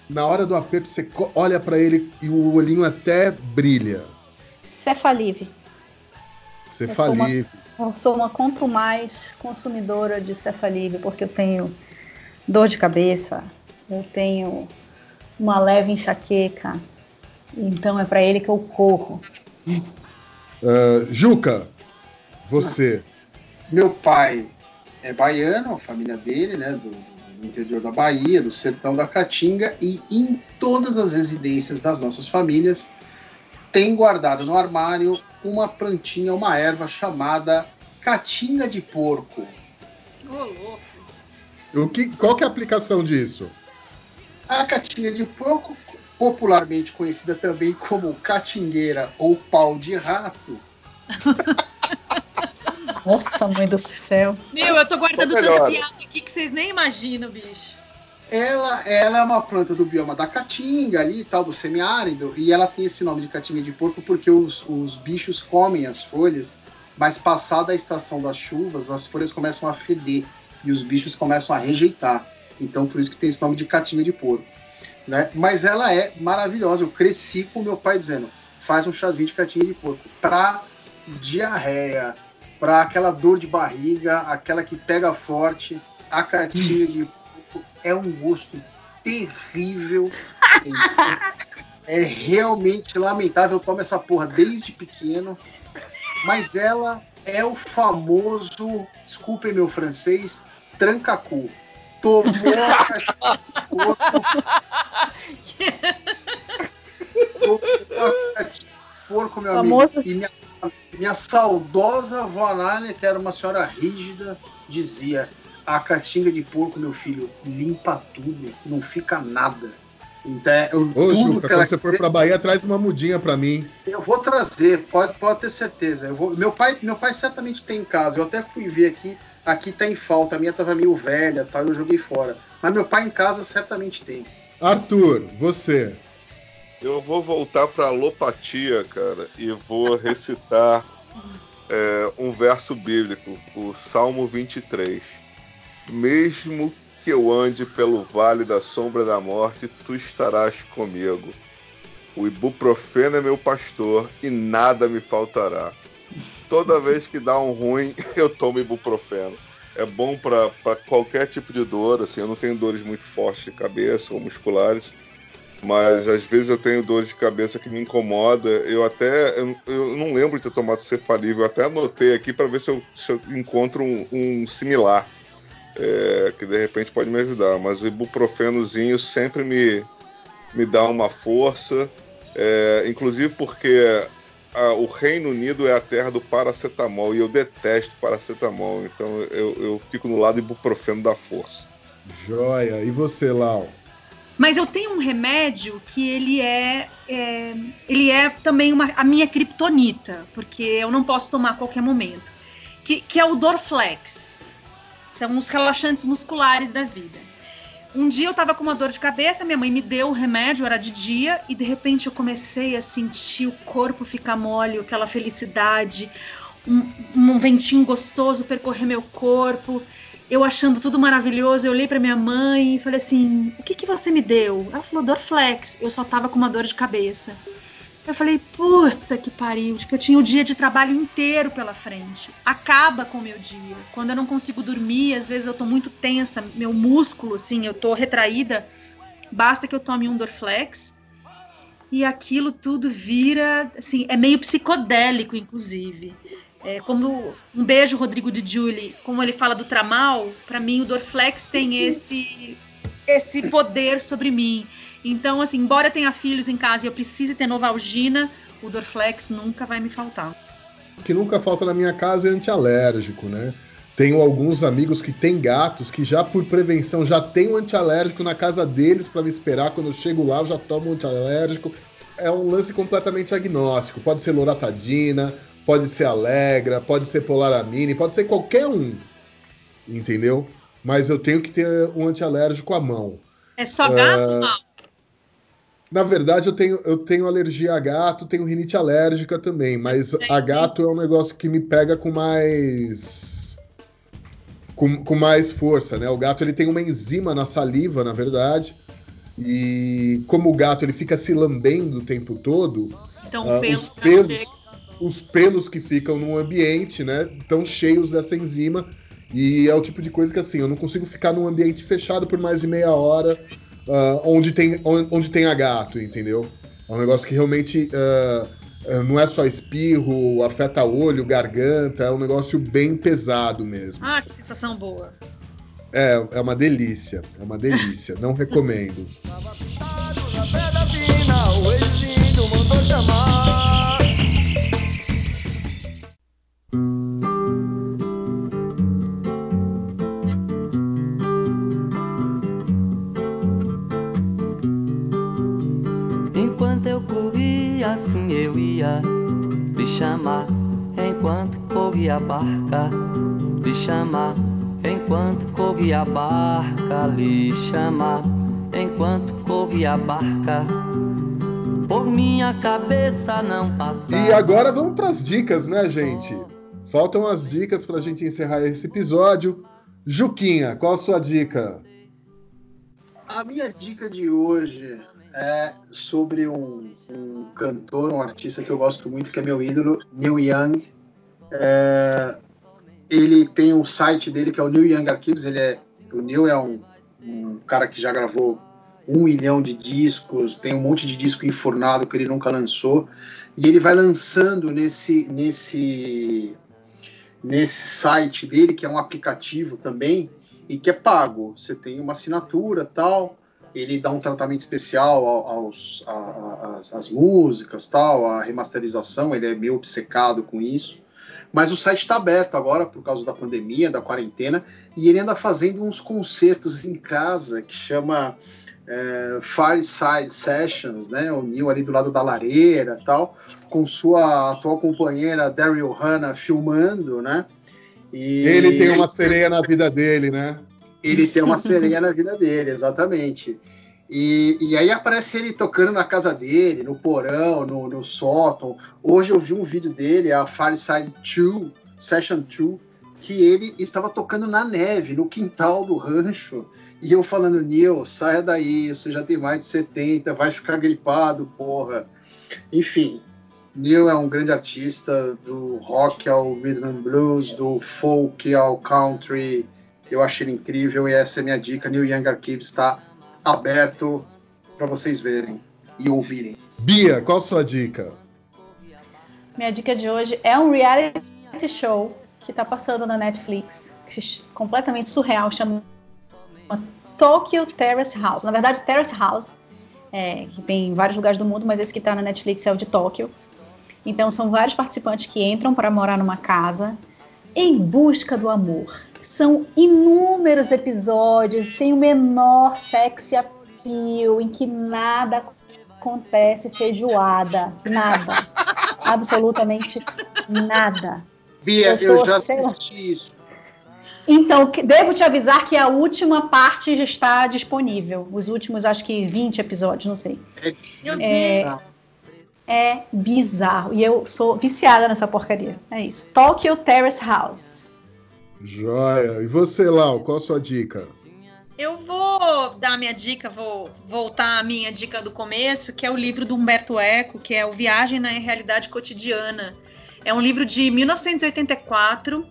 na hora do aperto, você olha para ele e o olhinho até brilha? Cefalive. Cefalive. Eu, eu sou uma quanto mais consumidora de Cefalive, porque eu tenho dor de cabeça, eu tenho uma leve enxaqueca. Então é para ele que eu corro. Uh, Juca, você. Meu pai é baiano, a família dele, né, do, do, interior da Bahia, do sertão da Caatinga, e em todas as residências das nossas famílias tem guardado no armário uma plantinha, uma erva chamada caatinga de porco. Ô, louco! O que, qual que é a aplicação disso? A caatinga de porco, popularmente conhecida também como catingueira ou pau de rato. [LAUGHS] Nossa, mãe do céu. Meu, eu tô guardando tanta piada aqui que vocês nem imaginam, bicho. Ela, ela é uma planta do bioma da caatinga ali, tal, do semiárido, e ela tem esse nome de caatinga de porco porque os, os bichos comem as folhas, mas passada a estação das chuvas, as folhas começam a feder e os bichos começam a rejeitar. Então, por isso que tem esse nome de caatinga de porco. Né? Mas ela é maravilhosa. Eu cresci com meu pai dizendo: faz um chazinho de caatinga de porco. Pra diarreia, pra aquela dor de barriga, aquela que pega forte, a caatinga de porco é um gosto terrível. é realmente lamentável. Eu essa porra desde pequeno. Mas ela é o famoso, desculpem meu francês, trancacu tomou porco, meu amigo. E minha, minha saudosa avó Nália, que era uma senhora rígida, dizia: a catinga de porco, meu filho, limpa tudo, não fica nada. Então, eu, Ô, Juca, quando você for para Bahia, traz uma mudinha para mim. Eu vou trazer, pode, pode ter certeza. Eu vou, meu, pai, meu pai certamente tem em casa. Eu até fui ver aqui aqui tá em falta, a minha tava meio velha, tal, eu joguei fora. Mas meu pai em casa certamente tem. Arthur, você. Eu vou voltar para alopatia, cara, e vou recitar é, um verso bíblico, o Salmo 23. Mesmo que eu ande pelo vale da sombra da morte, tu estarás comigo. O ibuprofeno é meu pastor e nada me faltará. Toda vez que dá um ruim, [LAUGHS] eu tomo ibuprofeno. É bom para qualquer tipo de dor, assim, eu não tenho dores muito fortes de cabeça ou musculares, mas às vezes eu tenho dores de cabeça que me incomoda. Eu até eu, eu não lembro de ter tomado cefalívio, eu até anotei aqui para ver se eu, se eu, encontro um, um similar é, que de repente pode me ajudar. Mas o ibuprofenozinho sempre me, me dá uma força, é, inclusive porque a, o Reino Unido é a terra do paracetamol e eu detesto paracetamol, então eu, eu fico no lado ibuprofeno da força. Joia. E você, Lau? Mas eu tenho um remédio que ele é, é ele é também uma, a minha kriptonita, porque eu não posso tomar a qualquer momento, que, que é o Dorflex. São os relaxantes musculares da vida. Um dia eu tava com uma dor de cabeça, minha mãe me deu o remédio, era de dia, e de repente eu comecei a sentir o corpo ficar mole, aquela felicidade, um, um ventinho gostoso percorrer meu corpo. Eu achando tudo maravilhoso, eu olhei para minha mãe e falei assim: "O que que você me deu?" Ela falou: "Dorflex". Eu só tava com uma dor de cabeça. Eu falei, puta que pariu. Tipo, eu tinha o dia de trabalho inteiro pela frente. Acaba com o meu dia. Quando eu não consigo dormir, às vezes eu tô muito tensa, meu músculo, assim, eu tô retraída. Basta que eu tome um Dorflex e aquilo tudo vira, assim, é meio psicodélico, inclusive. É, como um beijo, Rodrigo de Julie, como ele fala do tramal, para mim o Dorflex tem esse esse poder sobre mim. Então, assim, embora tenha filhos em casa e eu precise ter Novalgina, o Dorflex nunca vai me faltar. O que nunca falta na minha casa é antialérgico, né? Tenho alguns amigos que têm gatos que já por prevenção já tem um antialérgico na casa deles para me esperar. Quando eu chego lá, eu já tomo um antialérgico. É um lance completamente agnóstico. Pode ser loratadina, pode ser Alegra, pode ser Polaramine, pode ser qualquer um. Entendeu? Mas eu tenho que ter um antialérgico à mão. É só gato, uh... não? Na verdade, eu tenho, eu tenho alergia a gato, tenho rinite alérgica também, mas a gato é um negócio que me pega com mais. Com, com mais força, né? O gato ele tem uma enzima na saliva, na verdade, e como o gato ele fica se lambendo o tempo todo, então, uh, pelo os, pelos, os pelos que ficam no ambiente, né, estão cheios dessa enzima, e é o tipo de coisa que assim, eu não consigo ficar num ambiente fechado por mais de meia hora uh, onde, tem, onde, onde tenha gato, entendeu? É um negócio que realmente uh, não é só espirro, afeta olho, garganta, é um negócio bem pesado mesmo. Ah, que sensação boa. É, é uma delícia, é uma delícia, não recomendo. Assim eu ia lhe chamar enquanto corria a barca, lhe chamar enquanto corria a barca, lhe chamar enquanto corria a barca. Por minha cabeça não passa. E agora vamos para as dicas, né, gente? Faltam as dicas para a gente encerrar esse episódio. Juquinha, qual a sua dica? A minha dica de hoje é sobre um, um, cantor, um artista que eu gosto muito, que é meu ídolo, Neil Young. É, ele tem um site dele que é o Neil Young Archives. Ele é, o Neil é um, um cara que já gravou um milhão de discos, tem um monte de disco enfurnado que ele nunca lançou. E ele vai lançando nesse, nesse, nesse site dele, que é um aplicativo também, e que é pago. Você tem uma assinatura tal ele dá um tratamento especial aos, às, músicas, tal, a remasterização, ele é meio obcecado com isso. Mas o site está aberto agora por causa da pandemia, da quarentena, e ele anda fazendo uns concertos em casa que chama é, Fireside Sessions, né? O Neil ali do lado da lareira, tal, com sua atual companheira Daryl Hannah filmando, né? E ele tem uma sereia na vida dele, né? Ele tem uma [LAUGHS] sereia na vida dele, exatamente. E, e aí aparece ele tocando na casa dele, no porão, no, no sótão. Hoje eu vi um vídeo dele, a Fireside 2, Session 2, que ele estava tocando na neve, no quintal do rancho. E eu falando, Neil, saia daí, você já tem mais de 70, vai ficar gripado, porra. Enfim, Neil é um grande artista, do rock ao rhythm and blues, do folk ao country, eu achei ele incrível e essa é a minha dica. New Young Archives está aberto para vocês verem e ouvirem. Bia, qual a sua dica? Minha dica de hoje é um reality show que está passando na Netflix, completamente surreal, chama Tokyo Terrace House. Na verdade, Terrace House, é, que tem em vários lugares do mundo, mas esse que está na Netflix é o de Tóquio. Então, são vários participantes que entram para morar numa casa em busca do amor. São inúmeros episódios sem o menor sexy appeal, em que nada acontece feijoada. Nada. [LAUGHS] Absolutamente nada. Bia, eu, tô, eu já assisti isso. Então, devo te avisar que a última parte já está disponível. Os últimos, acho que 20 episódios, não sei. É, é, é bizarro. E eu sou viciada nessa porcaria. É isso. Tokyo Terrace House. Joia. E você, Lau, qual a sua dica? Eu vou dar a minha dica, vou voltar à minha dica do começo, que é o livro do Humberto Eco, que é o Viagem na Realidade Cotidiana. É um livro de 1984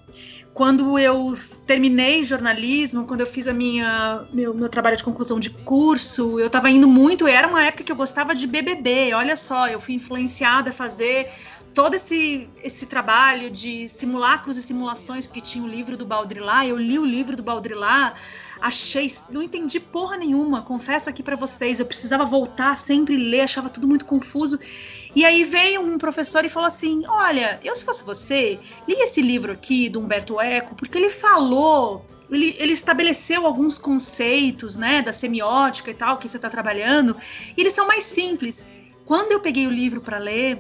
quando eu terminei jornalismo, quando eu fiz a minha meu, meu trabalho de conclusão de curso, eu estava indo muito, era uma época que eu gostava de BBB. Olha só, eu fui influenciada a fazer todo esse, esse trabalho de simulacros e simulações, porque tinha o livro do Baudrillard, eu li o livro do Baudrillard, achei, não entendi porra nenhuma, confesso aqui para vocês, eu precisava voltar, sempre ler, achava tudo muito confuso. E aí veio um professor e falou assim: "Olha, eu se fosse você, li esse livro aqui do Humberto Eco, porque ele falou ele, ele, estabeleceu alguns conceitos, né, da semiótica e tal, que você está trabalhando, e eles são mais simples. Quando eu peguei o livro para ler,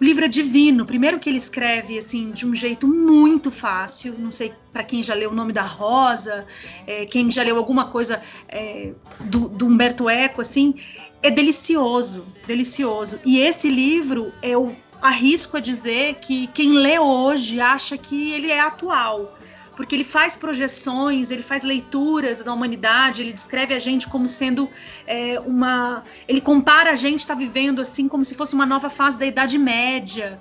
o livro é divino. Primeiro que ele escreve assim de um jeito muito fácil. Não sei para quem já leu o nome da Rosa, é, quem já leu alguma coisa é, do, do, Humberto Eco, assim, é delicioso, delicioso. E esse livro eu arrisco a dizer que quem lê hoje acha que ele é atual porque ele faz projeções, ele faz leituras da humanidade, ele descreve a gente como sendo é, uma. Ele compara a gente estar tá vivendo assim como se fosse uma nova fase da Idade Média.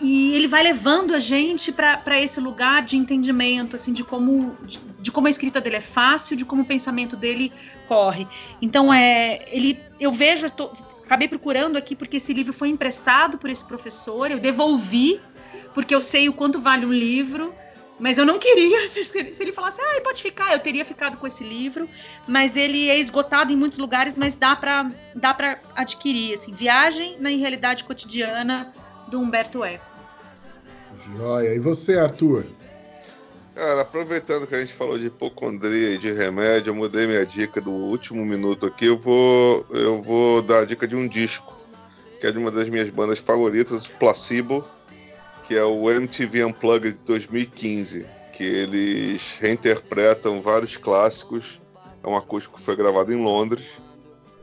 E ele vai levando a gente para esse lugar de entendimento, assim, de como, de, de, como a escrita dele é fácil, de como o pensamento dele corre. Então, é, ele, eu vejo, eu tô, acabei procurando aqui porque esse livro foi emprestado por esse professor, eu devolvi porque eu sei o quanto vale um livro. Mas eu não queria. [LAUGHS] Se ele falasse, ah, pode ficar, eu teria ficado com esse livro. Mas ele é esgotado em muitos lugares, mas dá para dá para adquirir. Assim, Viagem na Realidade Cotidiana do Humberto Eco. Joia. E você, Arthur? Cara, aproveitando que a gente falou de hipocondria e de remédio, eu mudei minha dica do último minuto aqui. Eu vou, eu vou dar a dica de um disco, que é de uma das minhas bandas favoritas, Placebo que é o MTV Unplugged de 2015, que eles reinterpretam vários clássicos. É um acústico que foi gravado em Londres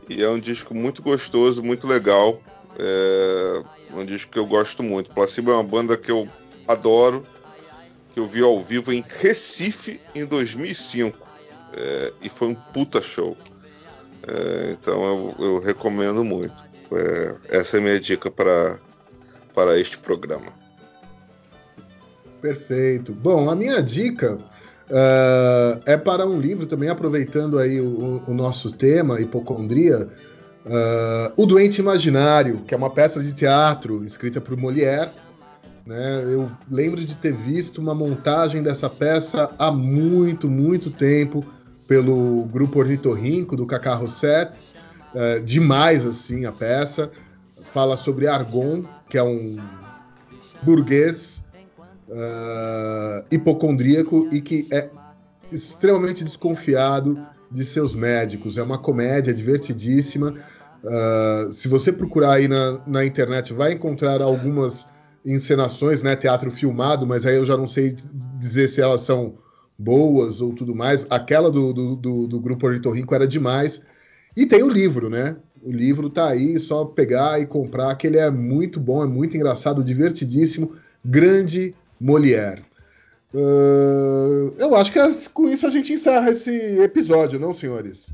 e é um disco muito gostoso, muito legal. É um disco que eu gosto muito. Placebo é uma banda que eu adoro, que eu vi ao vivo em Recife em 2005 é, e foi um puta show. É, então eu, eu, recomendo muito. É, essa é a minha dica para para este programa. Perfeito. Bom, a minha dica uh, é para um livro também, aproveitando aí o, o nosso tema, hipocondria, uh, O Doente Imaginário, que é uma peça de teatro escrita por Molière. Né? Eu lembro de ter visto uma montagem dessa peça há muito, muito tempo pelo grupo Ornitorrinco, do Cacá Rosset. Uh, demais, assim, a peça. Fala sobre Argon, que é um burguês uh, hipocondríaco e que é extremamente desconfiado de seus médicos. É uma comédia divertidíssima. Uh, se você procurar aí na, na internet, vai encontrar algumas encenações, né? Teatro filmado, mas aí eu já não sei dizer se elas são boas ou tudo mais. Aquela do, do, do, do grupo Ornitorrinco era demais. E tem o livro, né? O livro tá aí, só pegar e comprar, que ele é muito bom, é muito engraçado, divertidíssimo, grande Molière. Uh, eu acho que com isso a gente encerra esse episódio, não, senhores?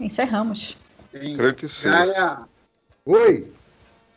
Encerramos. Creio que sim. Cara, Oi.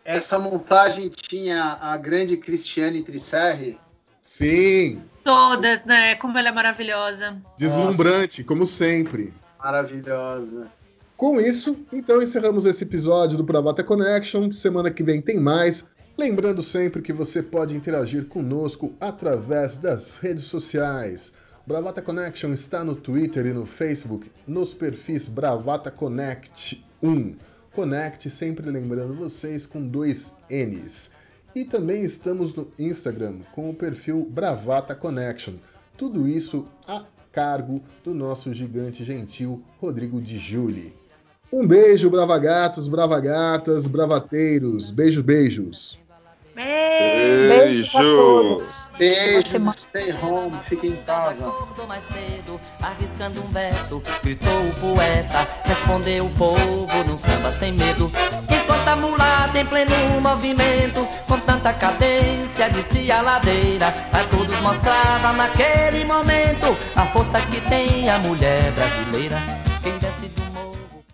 Essa montagem tinha a grande Cristiane Trisserri? Sim. Todas, né? Como ela é maravilhosa. Deslumbrante, Nossa. como sempre. Maravilhosa. Com isso, então encerramos esse episódio do Bravata Connection. Semana que vem tem mais. Lembrando sempre que você pode interagir conosco através das redes sociais. Bravata Connection está no Twitter e no Facebook, nos perfis Bravata Connect 1. Connect, sempre lembrando vocês, com dois N's. E também estamos no Instagram com o perfil Bravata Connection. Tudo isso a cargo do nosso gigante gentil Rodrigo Di Giuli. Um beijo, bravagatos, bravagatas, bravateiros. Beijos, beijos. Beijo! Beijo! stay home, fique em casa. mais cedo, arriscando um verso, gritou o poeta, respondeu o povo num samba sem medo. Enquanto a mulata em pleno movimento, com tanta cadência, descia a ladeira, a todos mostrava naquele momento a força que tem a mulher brasileira. Quem desce do morro.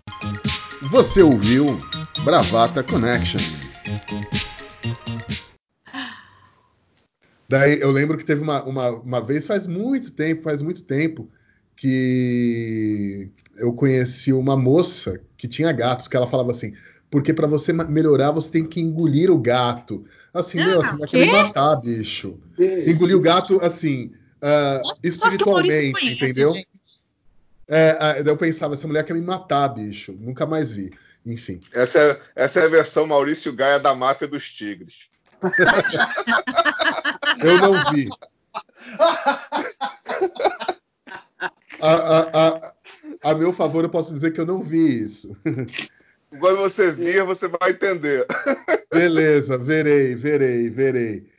Você ouviu Bravata Connection. Daí eu lembro que teve uma, uma, uma vez, faz muito tempo, faz muito tempo, que eu conheci uma moça que tinha gatos, que ela falava assim: porque para você melhorar você tem que engolir o gato. Assim, ah, meu, essa mulher quer me matar, bicho. Engolir o gato, assim, uh, espiritualmente, entendeu? Esse, é, eu pensava, essa mulher quer me matar, bicho. Nunca mais vi. Enfim. Essa é, essa é a versão Maurício Gaia da máfia dos tigres. [LAUGHS] eu não vi. A, a, a, a, meu favor, eu posso dizer que eu não vi isso. Quando você vir, você vai entender. Beleza, verei, verei, verei.